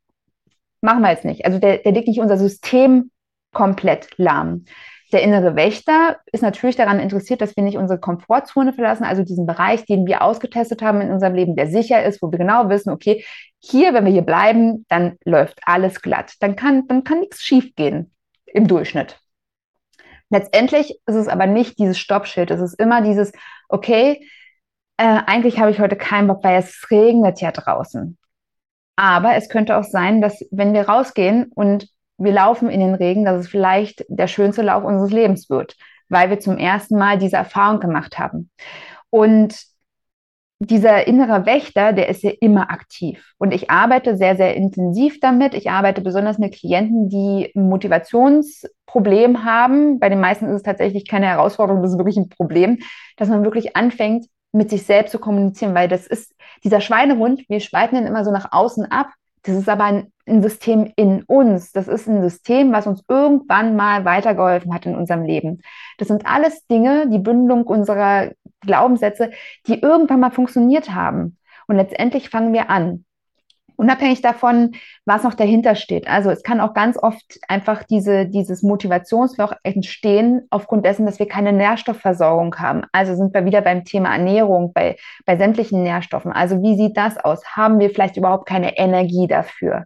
B: machen wir jetzt nicht. Also der, der legt nicht unser System komplett lahm. Der innere Wächter ist natürlich daran interessiert, dass wir nicht unsere Komfortzone verlassen, also diesen Bereich, den wir ausgetestet haben in unserem Leben, der sicher ist, wo wir genau wissen, okay, hier, wenn wir hier bleiben, dann läuft alles glatt. Dann kann, dann kann nichts schiefgehen im Durchschnitt. Letztendlich ist es aber nicht dieses Stoppschild. Es ist immer dieses, okay, äh, eigentlich habe ich heute keinen Bock, weil es regnet ja draußen. Aber es könnte auch sein, dass wenn wir rausgehen und wir laufen in den Regen, dass es vielleicht der schönste Lauf unseres Lebens wird, weil wir zum ersten Mal diese Erfahrung gemacht haben. Und dieser innere Wächter, der ist ja immer aktiv. Und ich arbeite sehr, sehr intensiv damit. Ich arbeite besonders mit Klienten, die ein Motivationsproblem haben. Bei den meisten ist es tatsächlich keine Herausforderung, das ist wirklich ein Problem, dass man wirklich anfängt, mit sich selbst zu kommunizieren, weil das ist dieser Schweinehund, wir spalten ihn immer so nach außen ab. Das ist aber ein, ein, System in uns. Das ist ein System, was uns irgendwann mal weitergeholfen hat in unserem Leben. Das sind alles Dinge, die Bündelung unserer Glaubenssätze, die irgendwann mal funktioniert haben. Und letztendlich fangen wir an unabhängig davon, was noch dahinter steht. Also es kann auch ganz oft einfach diese, dieses Motivationsloch entstehen aufgrund dessen, dass wir keine Nährstoffversorgung haben. Also sind wir wieder beim Thema Ernährung, bei, bei sämtlichen Nährstoffen. Also wie sieht das aus? Haben wir vielleicht überhaupt keine Energie dafür?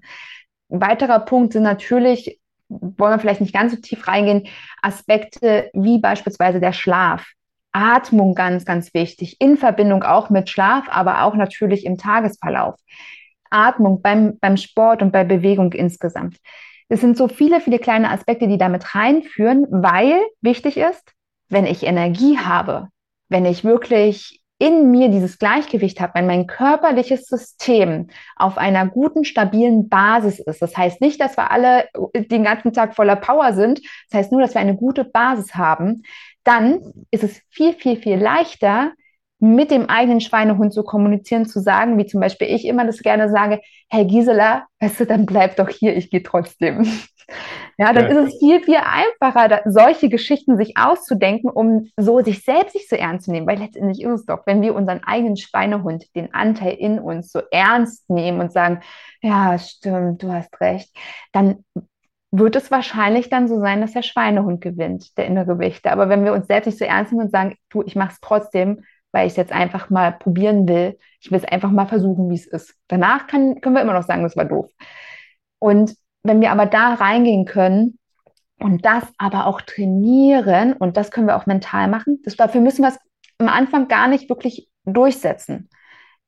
B: Ein weiterer Punkt sind natürlich, wollen wir vielleicht nicht ganz so tief reingehen, Aspekte wie beispielsweise der Schlaf. Atmung ganz, ganz wichtig, in Verbindung auch mit Schlaf, aber auch natürlich im Tagesverlauf. Atmung, beim, beim Sport und bei Bewegung insgesamt. Es sind so viele, viele kleine Aspekte, die damit reinführen, weil wichtig ist, wenn ich Energie habe, wenn ich wirklich in mir dieses Gleichgewicht habe, wenn mein körperliches System auf einer guten, stabilen Basis ist. Das heißt nicht, dass wir alle den ganzen Tag voller Power sind. Das heißt nur, dass wir eine gute Basis haben. Dann ist es viel, viel, viel leichter, mit dem eigenen Schweinehund zu kommunizieren, zu sagen, wie zum Beispiel ich immer das gerne sage, Herr Gisela, weißt du, dann bleib doch hier, ich gehe trotzdem. Ja, dann ja. ist es viel, viel einfacher, da, solche Geschichten sich auszudenken, um so sich selbst nicht so ernst zu nehmen. Weil letztendlich ist es doch, wenn wir unseren eigenen Schweinehund, den Anteil in uns so ernst nehmen und sagen, ja, stimmt, du hast recht, dann wird es wahrscheinlich dann so sein, dass der Schweinehund gewinnt, der innere Wächter. Aber wenn wir uns selbst nicht so ernst nehmen und sagen, du, ich mache es trotzdem, weil ich es jetzt einfach mal probieren will, ich will es einfach mal versuchen, wie es ist. Danach kann, können wir immer noch sagen, das war doof. Und wenn wir aber da reingehen können und das aber auch trainieren, und das können wir auch mental machen, das, dafür müssen wir es am Anfang gar nicht wirklich durchsetzen.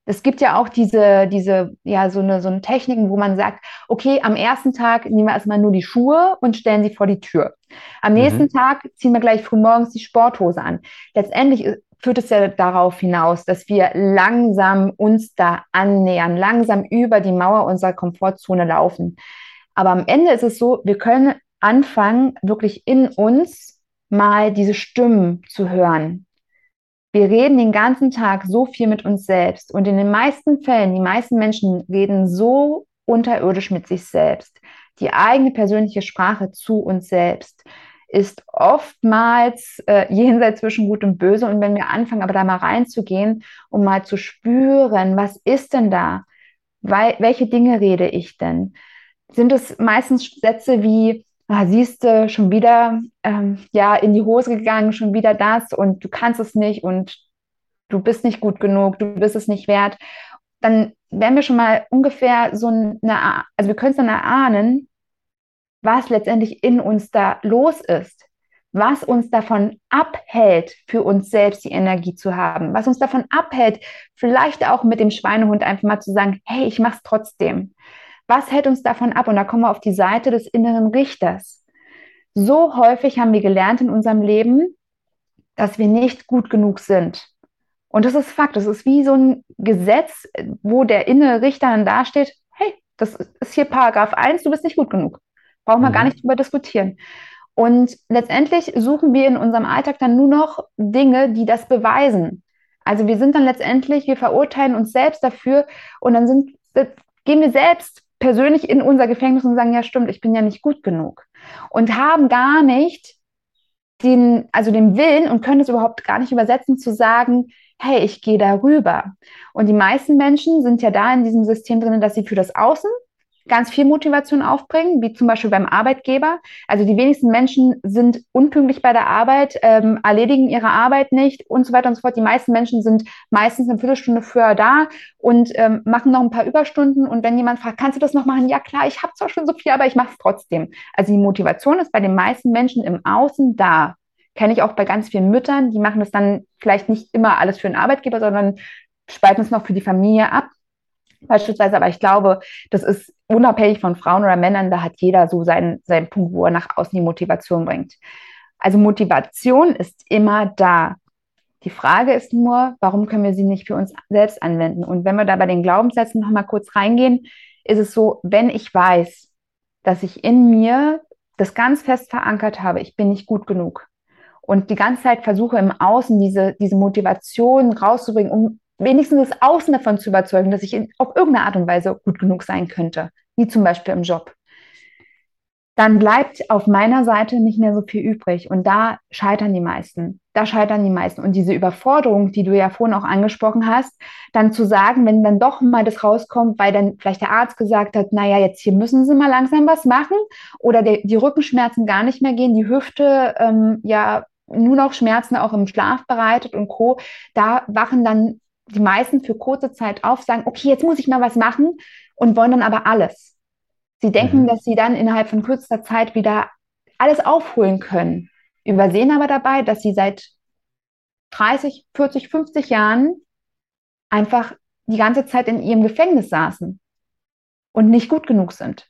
B: Es gibt ja auch diese, diese, ja, so eine, so eine Techniken, wo man sagt, okay, am ersten Tag nehmen wir erstmal nur die Schuhe und stellen sie vor die Tür. Am nächsten mhm. Tag ziehen wir gleich früh morgens die Sporthose an. Letztendlich führt es ja darauf hinaus, dass wir langsam uns da annähern, langsam über die Mauer unserer Komfortzone laufen. Aber am Ende ist es so, wir können anfangen, wirklich in uns mal diese Stimmen zu hören. Wir reden den ganzen Tag so viel mit uns selbst und in den meisten Fällen, die meisten Menschen reden so unterirdisch mit sich selbst. Die eigene persönliche Sprache zu uns selbst ist oftmals äh, jenseits zwischen Gut und Böse. Und wenn wir anfangen, aber da mal reinzugehen, um mal zu spüren, was ist denn da? Weil, welche Dinge rede ich denn? Sind es meistens Sätze wie, ah, siehst du, schon wieder ähm, ja in die Hose gegangen, schon wieder das und du kannst es nicht und du bist nicht gut genug, du bist es nicht wert, dann werden wir schon mal ungefähr so eine, also wir können es dann erahnen, was letztendlich in uns da los ist, was uns davon abhält, für uns selbst die Energie zu haben, was uns davon abhält, vielleicht auch mit dem Schweinehund einfach mal zu sagen, hey, ich mach's trotzdem. Was hält uns davon ab? Und da kommen wir auf die Seite des inneren Richters. So häufig haben wir gelernt in unserem Leben, dass wir nicht gut genug sind. Und das ist Fakt. Das ist wie so ein Gesetz, wo der innere Richter dann dasteht, hey, das ist hier Paragraph 1, du bist nicht gut genug. Brauchen wir mhm. gar nicht drüber diskutieren. Und letztendlich suchen wir in unserem Alltag dann nur noch Dinge, die das beweisen. Also wir sind dann letztendlich, wir verurteilen uns selbst dafür und dann sind, gehen wir selbst persönlich in unser Gefängnis und sagen, ja stimmt, ich bin ja nicht gut genug. Und haben gar nicht den, also den Willen und können es überhaupt gar nicht übersetzen zu sagen, hey, ich gehe darüber. Und die meisten Menschen sind ja da in diesem System drin, dass sie für das Außen ganz viel Motivation aufbringen, wie zum Beispiel beim Arbeitgeber. Also die wenigsten Menschen sind unpünktlich bei der Arbeit, ähm, erledigen ihre Arbeit nicht und so weiter und so fort. Die meisten Menschen sind meistens eine Viertelstunde früher da und ähm, machen noch ein paar Überstunden. Und wenn jemand fragt, kannst du das noch machen? Ja klar, ich habe zwar schon so viel, aber ich mache es trotzdem. Also die Motivation ist bei den meisten Menschen im Außen da. Kenne ich auch bei ganz vielen Müttern, die machen das dann vielleicht nicht immer alles für den Arbeitgeber, sondern spalten es noch für die Familie ab beispielsweise, aber ich glaube, das ist unabhängig von Frauen oder Männern, da hat jeder so seinen, seinen Punkt, wo er nach außen die Motivation bringt. Also Motivation ist immer da. Die Frage ist nur, warum können wir sie nicht für uns selbst anwenden? Und wenn wir da bei den Glaubenssätzen nochmal kurz reingehen, ist es so, wenn ich weiß, dass ich in mir das ganz fest verankert habe, ich bin nicht gut genug und die ganze Zeit versuche im Außen diese, diese Motivation rauszubringen, um wenigstens das Außen davon zu überzeugen, dass ich in, auf irgendeine Art und Weise gut genug sein könnte, wie zum Beispiel im Job, dann bleibt auf meiner Seite nicht mehr so viel übrig. Und da scheitern die meisten. Da scheitern die meisten. Und diese Überforderung, die du ja vorhin auch angesprochen hast, dann zu sagen, wenn dann doch mal das rauskommt, weil dann vielleicht der Arzt gesagt hat, naja, jetzt hier müssen sie mal langsam was machen oder der, die Rückenschmerzen gar nicht mehr gehen, die Hüfte ähm, ja nur noch Schmerzen auch im Schlaf bereitet und Co. Da wachen dann die meisten für kurze Zeit auf, sagen, okay, jetzt muss ich mal was machen und wollen dann aber alles. Sie denken, mhm. dass sie dann innerhalb von kürzester Zeit wieder alles aufholen können, übersehen aber dabei, dass sie seit 30, 40, 50 Jahren einfach die ganze Zeit in ihrem Gefängnis saßen und nicht gut genug sind.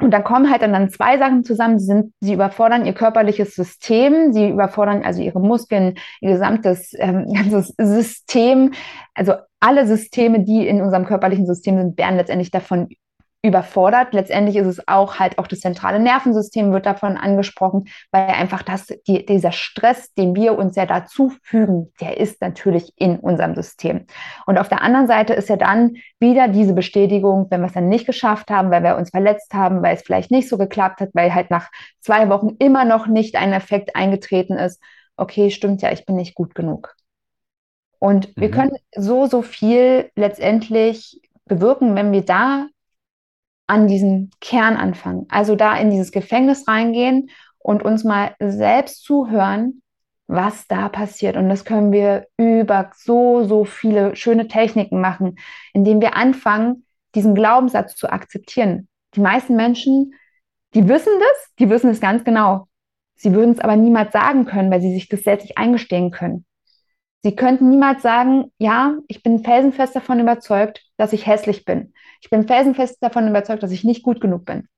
B: Und dann kommen halt dann, zwei Sachen zusammen. Sie, sind, sie überfordern ihr körperliches System, sie überfordern also ihre Muskeln, ihr gesamtes ähm, ganzes System. Also alle Systeme, die in unserem körperlichen System sind, werden letztendlich davon überfordert. Letztendlich ist es auch halt auch das zentrale Nervensystem wird davon angesprochen, weil einfach das, die, dieser Stress, den wir uns ja dazu fügen, der ist natürlich in unserem System. Und auf der anderen Seite ist ja dann wieder diese Bestätigung, wenn wir es dann nicht geschafft haben, weil wir uns verletzt haben, weil es vielleicht nicht so geklappt hat, weil halt nach zwei Wochen immer noch nicht ein Effekt eingetreten ist. Okay, stimmt ja, ich bin nicht gut genug. Und mhm. wir können so, so viel letztendlich bewirken, wenn wir da an diesem Kern anfangen. Also da in dieses Gefängnis reingehen und uns mal selbst zuhören, was da passiert. Und das können wir über so, so viele schöne Techniken machen, indem wir anfangen, diesen Glaubenssatz zu akzeptieren. Die meisten Menschen, die wissen das, die wissen es ganz genau. Sie würden es aber niemals sagen können, weil sie sich das selbst nicht eingestehen können. Sie könnten niemals sagen, ja, ich bin felsenfest davon überzeugt, dass ich hässlich bin. Ich bin felsenfest davon überzeugt, dass ich nicht gut genug bin.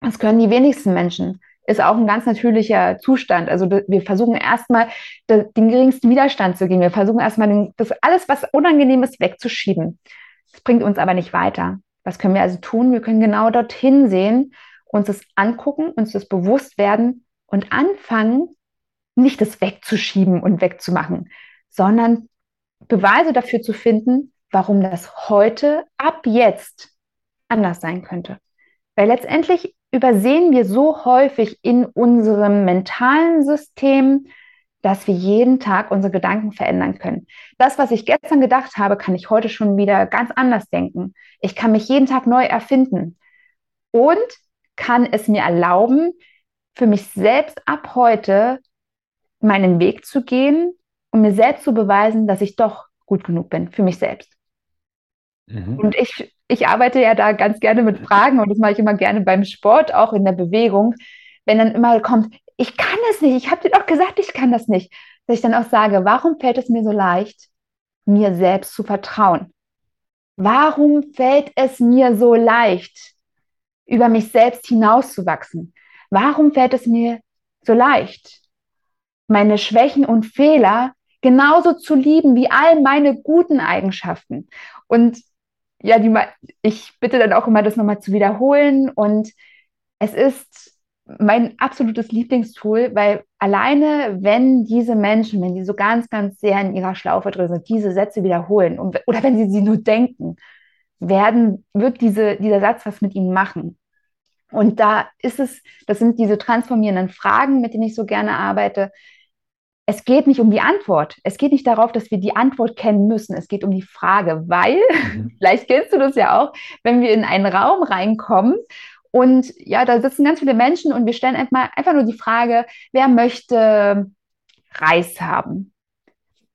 B: Das können die wenigsten Menschen. Ist auch ein ganz natürlicher Zustand. Also wir versuchen erstmal den geringsten Widerstand zu gehen. Wir versuchen erstmal das alles, was unangenehm ist, wegzuschieben. Das bringt uns aber nicht weiter. Was können wir also tun? Wir können genau dorthin sehen, uns das angucken, uns das bewusst werden und anfangen, nicht das wegzuschieben und wegzumachen, sondern Beweise dafür zu finden, warum das heute, ab jetzt, anders sein könnte. Weil letztendlich übersehen wir so häufig in unserem mentalen System, dass wir jeden Tag unsere Gedanken verändern können. Das, was ich gestern gedacht habe, kann ich heute schon wieder ganz anders denken. Ich kann mich jeden Tag neu erfinden und kann es mir erlauben, für mich selbst ab heute meinen Weg zu gehen um mir selbst zu beweisen, dass ich doch gut genug bin für mich selbst. Mhm. Und ich, ich arbeite ja da ganz gerne mit Fragen und das mache ich immer gerne beim Sport, auch in der Bewegung. Wenn dann immer kommt, ich kann das nicht, ich habe dir doch gesagt, ich kann das nicht, dass ich dann auch sage, warum fällt es mir so leicht, mir selbst zu vertrauen? Warum fällt es mir so leicht, über mich selbst hinauszuwachsen? Warum fällt es mir so leicht, meine Schwächen und Fehler genauso zu lieben wie all meine guten Eigenschaften. Und ja, die, ich bitte dann auch immer, das nochmal zu wiederholen. Und es ist mein absolutes Lieblingstool, weil alleine, wenn diese Menschen, wenn die so ganz, ganz sehr in ihrer Schlaufe drin sind, diese Sätze wiederholen und, oder wenn sie sie nur denken, werden, wird diese, dieser Satz was mit ihnen machen. Und da ist es, das sind diese transformierenden Fragen, mit denen ich so gerne arbeite, es geht nicht um die Antwort. Es geht nicht darauf, dass wir die Antwort kennen müssen. Es geht um die Frage, weil, mhm. vielleicht kennst du das ja auch, wenn wir in einen Raum reinkommen und ja, da sitzen ganz viele Menschen und wir stellen einfach, einfach nur die Frage, wer möchte Reis haben?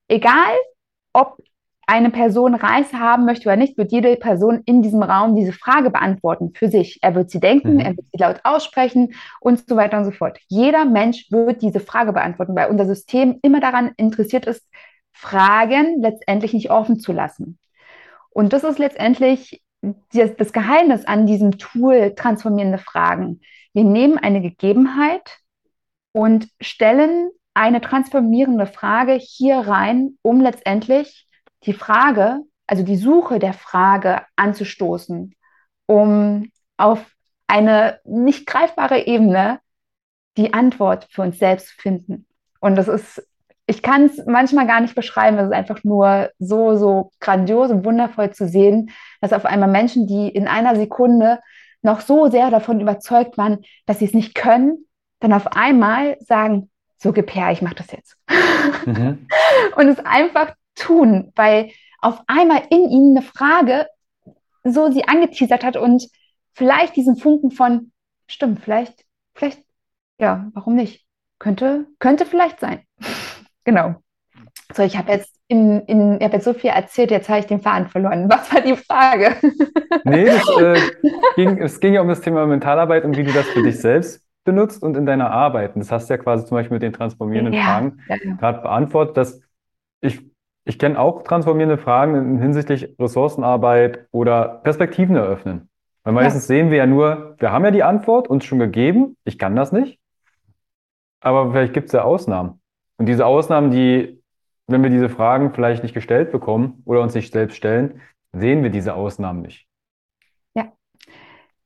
B: Egal, ob eine Person Reis haben möchte oder nicht, wird jede Person in diesem Raum diese Frage beantworten für sich. Er wird sie denken, mhm. er wird sie laut aussprechen und so weiter und so fort. Jeder Mensch wird diese Frage beantworten, weil unser System immer daran interessiert ist, Fragen letztendlich nicht offen zu lassen. Und das ist letztendlich das Geheimnis an diesem Tool transformierende Fragen. Wir nehmen eine Gegebenheit und stellen eine transformierende Frage hier rein, um letztendlich die Frage, also die Suche der Frage anzustoßen, um auf eine nicht greifbare Ebene die Antwort für uns selbst zu finden. Und das ist, ich kann es manchmal gar nicht beschreiben, es ist einfach nur so, so grandios und wundervoll zu sehen, dass auf einmal Menschen, die in einer Sekunde noch so sehr davon überzeugt waren, dass sie es nicht können, dann auf einmal sagen, so gib her, ich mache das jetzt. Mhm. und es einfach tun, weil auf einmal in ihnen eine Frage so sie angeteasert hat und vielleicht diesen Funken von, stimmt, vielleicht, vielleicht, ja, warum nicht? Könnte, könnte vielleicht sein. genau. So, ich habe jetzt in, in, ich habe jetzt so viel erzählt, jetzt habe ich den Faden verloren. Was war die Frage?
A: nee, das, äh, ging, es ging ja um das Thema Mentalarbeit und wie du das für dich selbst benutzt und in deiner Arbeit. Und das hast du ja quasi zum Beispiel mit den transformierenden ja, Fragen ja. gerade beantwortet, dass ich ich kenne auch transformierende Fragen hinsichtlich Ressourcenarbeit oder Perspektiven eröffnen. Weil meistens ja. sehen wir ja nur, wir haben ja die Antwort uns schon gegeben, ich kann das nicht. Aber vielleicht gibt es ja Ausnahmen. Und diese Ausnahmen, die, wenn wir diese Fragen vielleicht nicht gestellt bekommen oder uns nicht selbst stellen, sehen wir diese Ausnahmen nicht.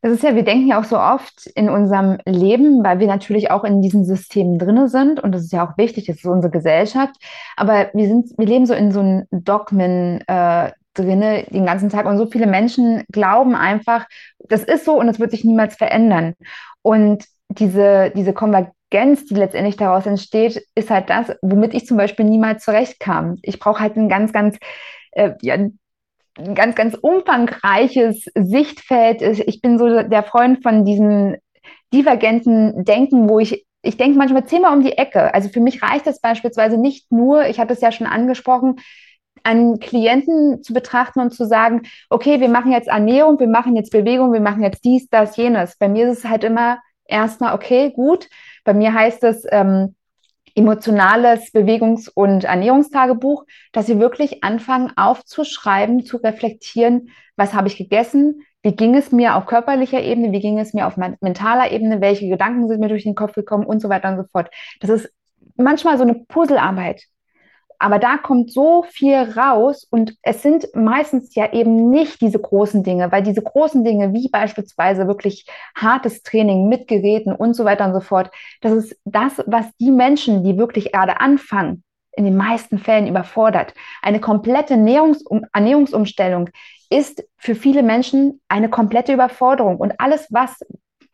B: Das ist ja, wir denken ja auch so oft in unserem Leben, weil wir natürlich auch in diesen Systemen drin sind und das ist ja auch wichtig, das ist unsere Gesellschaft. Aber wir sind, wir leben so in so einem Dogmen äh, drinne den ganzen Tag und so viele Menschen glauben einfach, das ist so und es wird sich niemals verändern. Und diese, diese Konvergenz, die letztendlich daraus entsteht, ist halt das, womit ich zum Beispiel niemals zurechtkam. Ich brauche halt einen ganz, ganz äh, ja, ganz, ganz umfangreiches Sichtfeld. Ich bin so der Freund von diesem divergenten Denken, wo ich ich denke manchmal zehnmal um die Ecke. Also für mich reicht es beispielsweise nicht nur, ich hatte es ja schon angesprochen, einen Klienten zu betrachten und zu sagen, okay, wir machen jetzt Ernährung, wir machen jetzt Bewegung, wir machen jetzt dies, das, jenes. Bei mir ist es halt immer erstmal, okay, gut. Bei mir heißt es ähm, emotionales Bewegungs- und Ernährungstagebuch, dass sie wirklich anfangen aufzuschreiben, zu reflektieren, was habe ich gegessen, wie ging es mir auf körperlicher Ebene, wie ging es mir auf mentaler Ebene, welche Gedanken sind mir durch den Kopf gekommen und so weiter und so fort. Das ist manchmal so eine Puzzlearbeit. Aber da kommt so viel raus und es sind meistens ja eben nicht diese großen Dinge, weil diese großen Dinge, wie beispielsweise wirklich hartes Training mit Geräten und so weiter und so fort, das ist das, was die Menschen, die wirklich gerade anfangen, in den meisten Fällen überfordert. Eine komplette Ernährungsum Ernährungsumstellung ist für viele Menschen eine komplette Überforderung. Und alles, was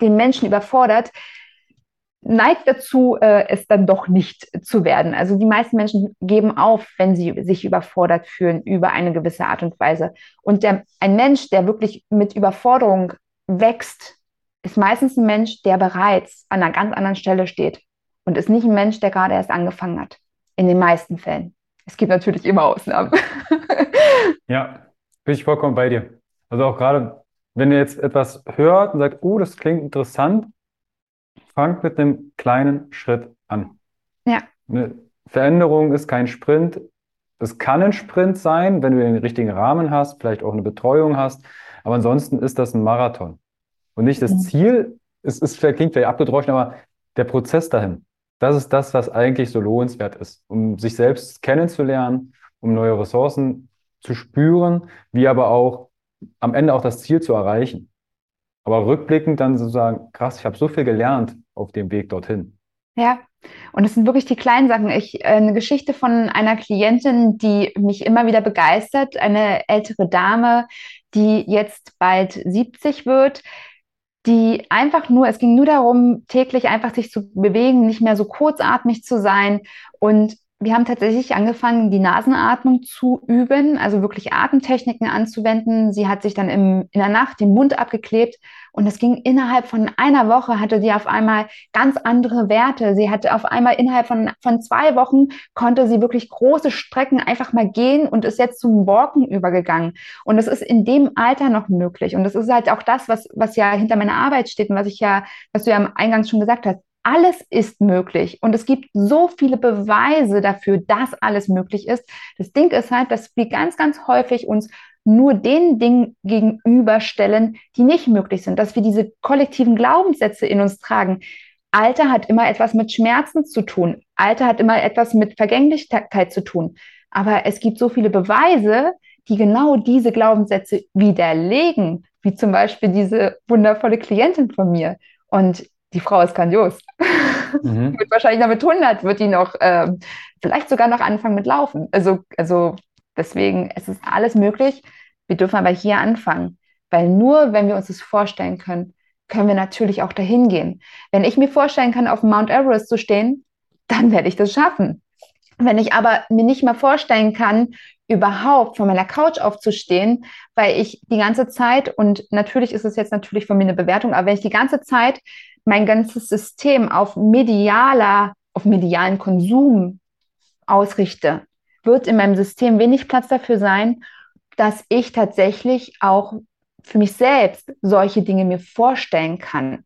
B: den Menschen überfordert, neigt dazu, äh, es dann doch nicht zu werden. Also die meisten Menschen geben auf, wenn sie sich überfordert fühlen über eine gewisse Art und Weise. Und der, ein Mensch, der wirklich mit Überforderung wächst, ist meistens ein Mensch, der bereits an einer ganz anderen Stelle steht und ist nicht ein Mensch, der gerade erst angefangen hat. In den meisten Fällen. Es gibt natürlich immer Ausnahmen.
A: ja, bin ich vollkommen bei dir. Also auch gerade, wenn ihr jetzt etwas hört und sagt, oh, das klingt interessant, fangt mit einem kleinen Schritt an.
B: Ja.
A: Eine Veränderung ist kein Sprint. Es kann ein Sprint sein, wenn du den richtigen Rahmen hast, vielleicht auch eine Betreuung hast. Aber ansonsten ist das ein Marathon. Und nicht das mhm. Ziel, es ist, klingt vielleicht abgedroschen, aber der Prozess dahin. Das ist das, was eigentlich so lohnenswert ist, um sich selbst kennenzulernen, um neue Ressourcen zu spüren, wie aber auch am Ende auch das Ziel zu erreichen. Aber rückblickend dann sozusagen, krass, ich habe so viel gelernt auf dem Weg dorthin.
B: Ja, und es sind wirklich die kleinen Sachen. Ich, äh, eine Geschichte von einer Klientin, die mich immer wieder begeistert, eine ältere Dame, die jetzt bald 70 wird, die einfach nur, es ging nur darum, täglich einfach sich zu bewegen, nicht mehr so kurzatmig zu sein und wir haben tatsächlich angefangen, die Nasenatmung zu üben, also wirklich Atemtechniken anzuwenden. Sie hat sich dann im, in der Nacht den Mund abgeklebt und es ging innerhalb von einer Woche, hatte sie auf einmal ganz andere Werte. Sie hatte auf einmal innerhalb von, von zwei Wochen, konnte sie wirklich große Strecken einfach mal gehen und ist jetzt zum Walken übergegangen. Und das ist in dem Alter noch möglich. Und das ist halt auch das, was, was ja hinter meiner Arbeit steht und was ich ja, was du ja am Eingang schon gesagt hast alles ist möglich und es gibt so viele Beweise dafür, dass alles möglich ist. Das Ding ist halt, dass wir ganz, ganz häufig uns nur den Dingen gegenüberstellen, die nicht möglich sind, dass wir diese kollektiven Glaubenssätze in uns tragen. Alter hat immer etwas mit Schmerzen zu tun. Alter hat immer etwas mit Vergänglichkeit zu tun. Aber es gibt so viele Beweise, die genau diese Glaubenssätze widerlegen, wie zum Beispiel diese wundervolle Klientin von mir. Und die Frau ist grandios. Mhm. wird wahrscheinlich noch mit 100, wird die noch, äh, vielleicht sogar noch anfangen mit Laufen. Also, also deswegen, es ist alles möglich. Wir dürfen aber hier anfangen, weil nur wenn wir uns das vorstellen können, können wir natürlich auch dahin gehen. Wenn ich mir vorstellen kann, auf Mount Everest zu stehen, dann werde ich das schaffen. Wenn ich aber mir nicht mehr vorstellen kann, überhaupt von meiner Couch aufzustehen, weil ich die ganze Zeit, und natürlich ist es jetzt natürlich von mir eine Bewertung, aber wenn ich die ganze Zeit mein ganzes System auf medialer, auf medialen Konsum ausrichte, wird in meinem System wenig Platz dafür sein, dass ich tatsächlich auch für mich selbst solche Dinge mir vorstellen kann.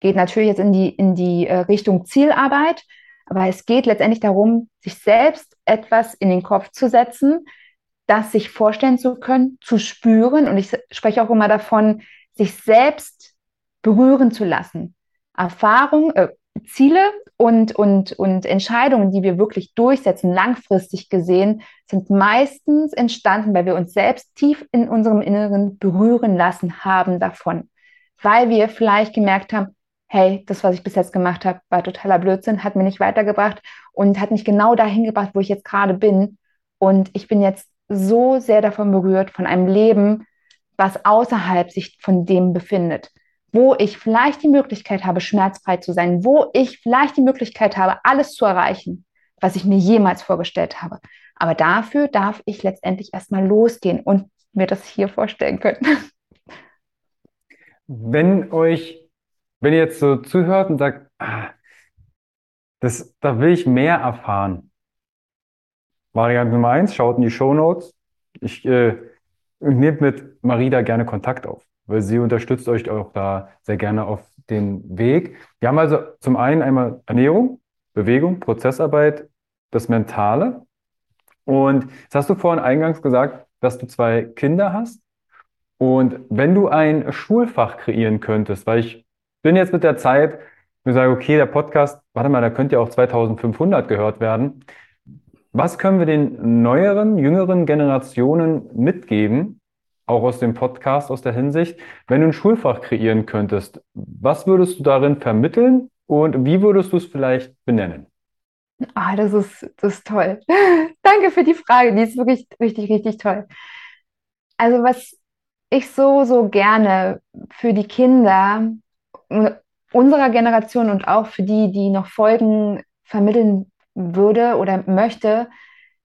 B: Geht natürlich jetzt in die, in die äh, Richtung Zielarbeit, aber es geht letztendlich darum, sich selbst etwas in den Kopf zu setzen, das sich vorstellen zu können, zu spüren. Und ich spreche auch immer davon, sich selbst berühren zu lassen, Erfahrung, äh, Ziele und, und, und Entscheidungen, die wir wirklich durchsetzen, langfristig gesehen, sind meistens entstanden, weil wir uns selbst tief in unserem Inneren berühren lassen haben davon. Weil wir vielleicht gemerkt haben, hey, das, was ich bis jetzt gemacht habe, war totaler Blödsinn, hat mir nicht weitergebracht und hat mich genau dahin gebracht, wo ich jetzt gerade bin. Und ich bin jetzt so sehr davon berührt, von einem Leben, was außerhalb sich von dem befindet wo ich vielleicht die Möglichkeit habe, schmerzfrei zu sein, wo ich vielleicht die Möglichkeit habe, alles zu erreichen, was ich mir jemals vorgestellt habe. Aber dafür darf ich letztendlich erstmal losgehen. Und mir das hier vorstellen können.
A: Wenn euch, wenn ihr jetzt so zuhört und sagt, ah, das, da will ich mehr erfahren. Variante Nummer eins, schaut in die Show Notes. Ich äh, nehmt mit Marie da gerne Kontakt auf, weil sie unterstützt euch auch da sehr gerne auf den Weg. Wir haben also zum einen einmal Ernährung, Bewegung, Prozessarbeit, das Mentale. Und jetzt hast du vorhin eingangs gesagt, dass du zwei Kinder hast. Und wenn du ein Schulfach kreieren könntest, weil ich bin jetzt mit der Zeit, ich sage, okay, der Podcast, warte mal, da könnte ja auch 2500 gehört werden. Was können wir den neueren, jüngeren Generationen mitgeben, auch aus dem Podcast, aus der Hinsicht, wenn du ein Schulfach kreieren könntest? Was würdest du darin vermitteln und wie würdest du es vielleicht benennen?
B: Ah, das ist, das ist toll. Danke für die Frage, die ist wirklich richtig, richtig toll. Also was ich so, so gerne für die Kinder unserer Generation und auch für die, die noch folgen, vermitteln würde oder möchte,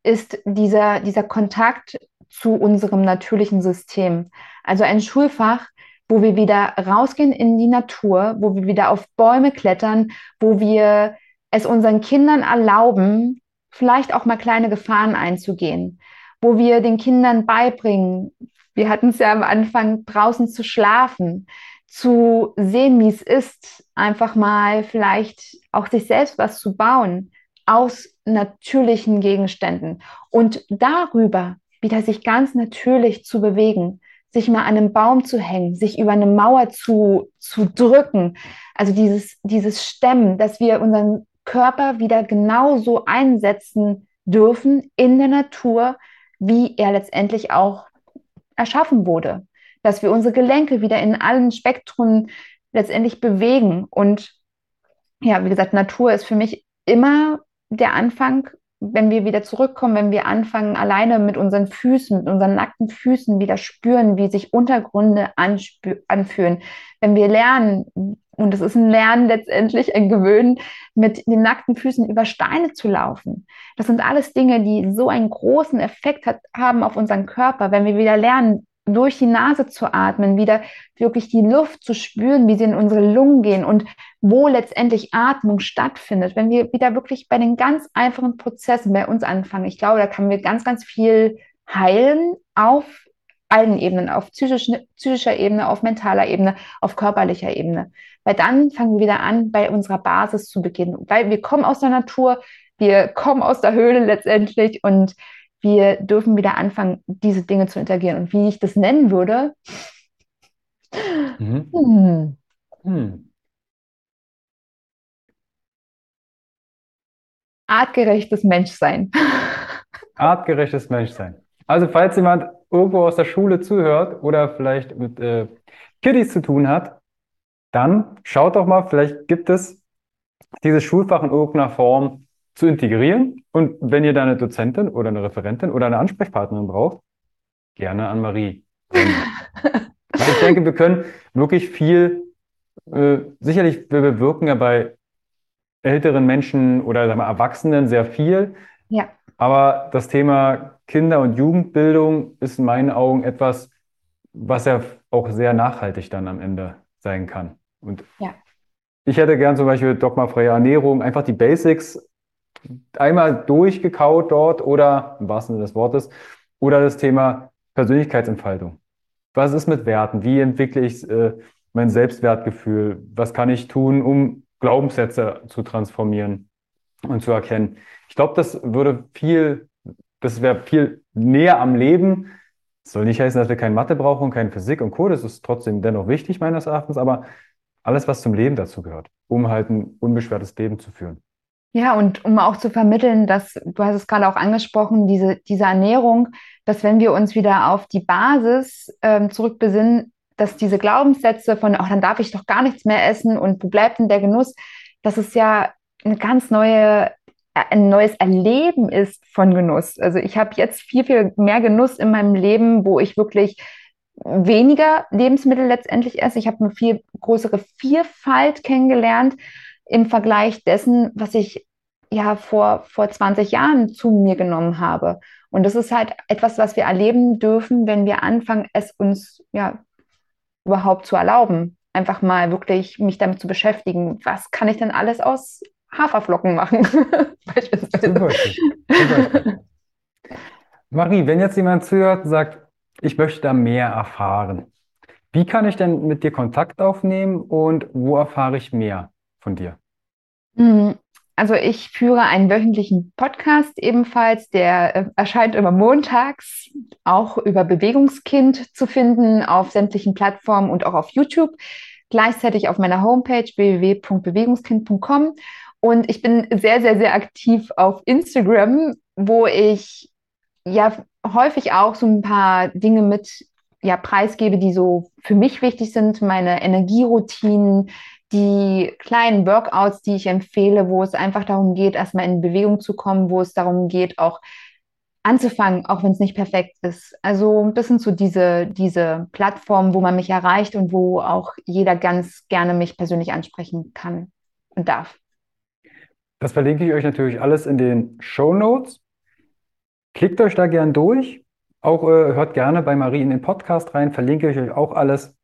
B: ist dieser, dieser Kontakt zu unserem natürlichen System. Also ein Schulfach, wo wir wieder rausgehen in die Natur, wo wir wieder auf Bäume klettern, wo wir es unseren Kindern erlauben, vielleicht auch mal kleine Gefahren einzugehen, wo wir den Kindern beibringen, wir hatten es ja am Anfang, draußen zu schlafen, zu sehen, wie es ist, einfach mal vielleicht auch sich selbst was zu bauen aus natürlichen Gegenständen und darüber wieder sich ganz natürlich zu bewegen, sich mal an einem Baum zu hängen, sich über eine Mauer zu, zu drücken. Also dieses, dieses Stemmen, dass wir unseren Körper wieder genauso einsetzen dürfen in der Natur, wie er letztendlich auch erschaffen wurde. Dass wir unsere Gelenke wieder in allen Spektren letztendlich bewegen. Und ja, wie gesagt, Natur ist für mich immer der Anfang, wenn wir wieder zurückkommen, wenn wir anfangen, alleine mit unseren Füßen, mit unseren nackten Füßen wieder spüren, wie sich Untergründe anfühlen. Wenn wir lernen, und es ist ein Lernen letztendlich, ein Gewöhnen, mit den nackten Füßen über Steine zu laufen. Das sind alles Dinge, die so einen großen Effekt hat, haben auf unseren Körper. Wenn wir wieder lernen, durch die Nase zu atmen, wieder wirklich die Luft zu spüren, wie sie in unsere Lungen gehen und wo letztendlich Atmung stattfindet. Wenn wir wieder wirklich bei den ganz einfachen Prozessen bei uns anfangen, ich glaube, da können wir ganz, ganz viel heilen auf allen Ebenen, auf psychischer, psychischer Ebene, auf mentaler Ebene, auf körperlicher Ebene. Weil dann fangen wir wieder an, bei unserer Basis zu beginnen. Weil wir kommen aus der Natur, wir kommen aus der Höhle letztendlich und wir dürfen wieder anfangen, diese Dinge zu interagieren. Und wie ich das nennen würde, mhm. hm. Hm. artgerechtes Menschsein.
A: Artgerechtes Menschsein. Also falls jemand irgendwo aus der Schule zuhört oder vielleicht mit äh, Kiddies zu tun hat, dann schaut doch mal, vielleicht gibt es dieses Schulfach in irgendeiner Form zu integrieren. Und wenn ihr da eine Dozentin oder eine Referentin oder eine Ansprechpartnerin braucht, gerne an Marie. Weil ich denke, wir können wirklich viel, äh, sicherlich, wir bewirken ja bei älteren Menschen oder sagen wir, Erwachsenen sehr viel.
B: Ja.
A: Aber das Thema Kinder- und Jugendbildung ist in meinen Augen etwas, was ja auch sehr nachhaltig dann am Ende sein kann. Und ja. ich hätte gern zum Beispiel dogmafreie Ernährung, einfach die Basics einmal durchgekaut dort oder im wahrsten Sinne des Wortes, oder das Thema Persönlichkeitsentfaltung. Was ist mit Werten? Wie entwickle ich äh, mein Selbstwertgefühl? Was kann ich tun, um Glaubenssätze zu transformieren und zu erkennen? Ich glaube, das würde viel, das wäre viel näher am Leben. Das soll nicht heißen, dass wir keine Mathe brauchen, keine Physik und Co. Das ist trotzdem dennoch wichtig, meines Erachtens, aber alles, was zum Leben dazu gehört, um halt ein unbeschwertes Leben zu führen.
B: Ja, und um auch zu vermitteln, dass, du hast es gerade auch angesprochen, diese, diese Ernährung, dass wenn wir uns wieder auf die Basis ähm, zurückbesinnen, dass diese Glaubenssätze von, ach, dann darf ich doch gar nichts mehr essen und wo bleibt denn der Genuss, dass es ja eine ganz neue, ein neues Erleben ist von Genuss. Also ich habe jetzt viel, viel mehr Genuss in meinem Leben, wo ich wirklich weniger Lebensmittel letztendlich esse. Ich habe eine viel größere Vielfalt kennengelernt im Vergleich dessen, was ich ja vor, vor 20 Jahren zu mir genommen habe. Und das ist halt etwas, was wir erleben dürfen, wenn wir anfangen, es uns ja überhaupt zu erlauben. Einfach mal wirklich mich damit zu beschäftigen, was kann ich denn alles aus Haferflocken machen? Beispielsweise.
A: Super. Marie, wenn jetzt jemand zuhört und sagt, ich möchte da mehr erfahren, wie kann ich denn mit dir Kontakt aufnehmen und wo erfahre ich mehr von dir?
B: Hm, also ich führe einen wöchentlichen Podcast ebenfalls, der äh, erscheint immer montags, auch über Bewegungskind zu finden auf sämtlichen Plattformen und auch auf YouTube. Gleichzeitig auf meiner Homepage www.bewegungskind.com. Und ich bin sehr, sehr, sehr aktiv auf Instagram, wo ich ja häufig auch so ein paar Dinge mit ja, preisgebe, die so für mich wichtig sind, meine Energieroutinen, die kleinen Workouts, die ich empfehle, wo es einfach darum geht, erstmal in Bewegung zu kommen, wo es darum geht, auch anzufangen, auch wenn es nicht perfekt ist. Also das sind so diese, diese Plattformen, wo man mich erreicht und wo auch jeder ganz gerne mich persönlich ansprechen kann und darf.
A: Das verlinke ich euch natürlich alles in den Show Notes. Klickt euch da gern durch. Auch äh, hört gerne bei Marie in den Podcast rein, verlinke ich euch auch alles.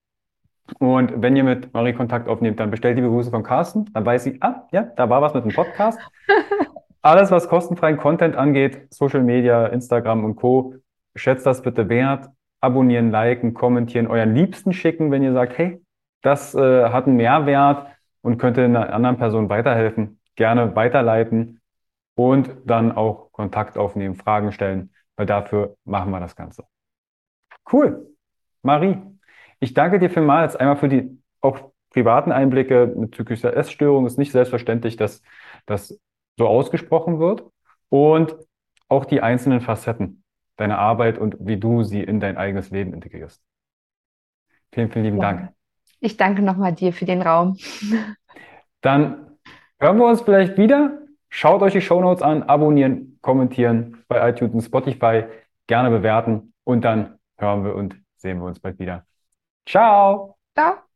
A: Und wenn ihr mit Marie Kontakt aufnehmt, dann bestellt die Grüße von Carsten. Dann weiß sie, ah, ja, da war was mit dem Podcast. Alles, was kostenfreien Content angeht, Social Media, Instagram und Co., schätzt das bitte wert. Abonnieren, liken, kommentieren, euren Liebsten schicken, wenn ihr sagt, hey, das äh, hat einen Mehrwert und könnte einer anderen Person weiterhelfen. Gerne weiterleiten und dann auch Kontakt aufnehmen, Fragen stellen, weil dafür machen wir das Ganze. Cool. Marie, ich danke dir vielmals einmal für die auch privaten Einblicke bezüglich der Essstörung. Es ist nicht selbstverständlich, dass das so ausgesprochen wird und auch die einzelnen Facetten deiner Arbeit und wie du sie in dein eigenes Leben integrierst. Vielen, vielen lieben ja. Dank.
B: Ich danke nochmal dir für den Raum.
A: Dann hören wir uns vielleicht wieder. Schaut euch die Shownotes an, abonnieren, kommentieren bei iTunes und Spotify, gerne bewerten und dann hören wir und sehen wir uns bald wieder. Ciao.
B: Ciao.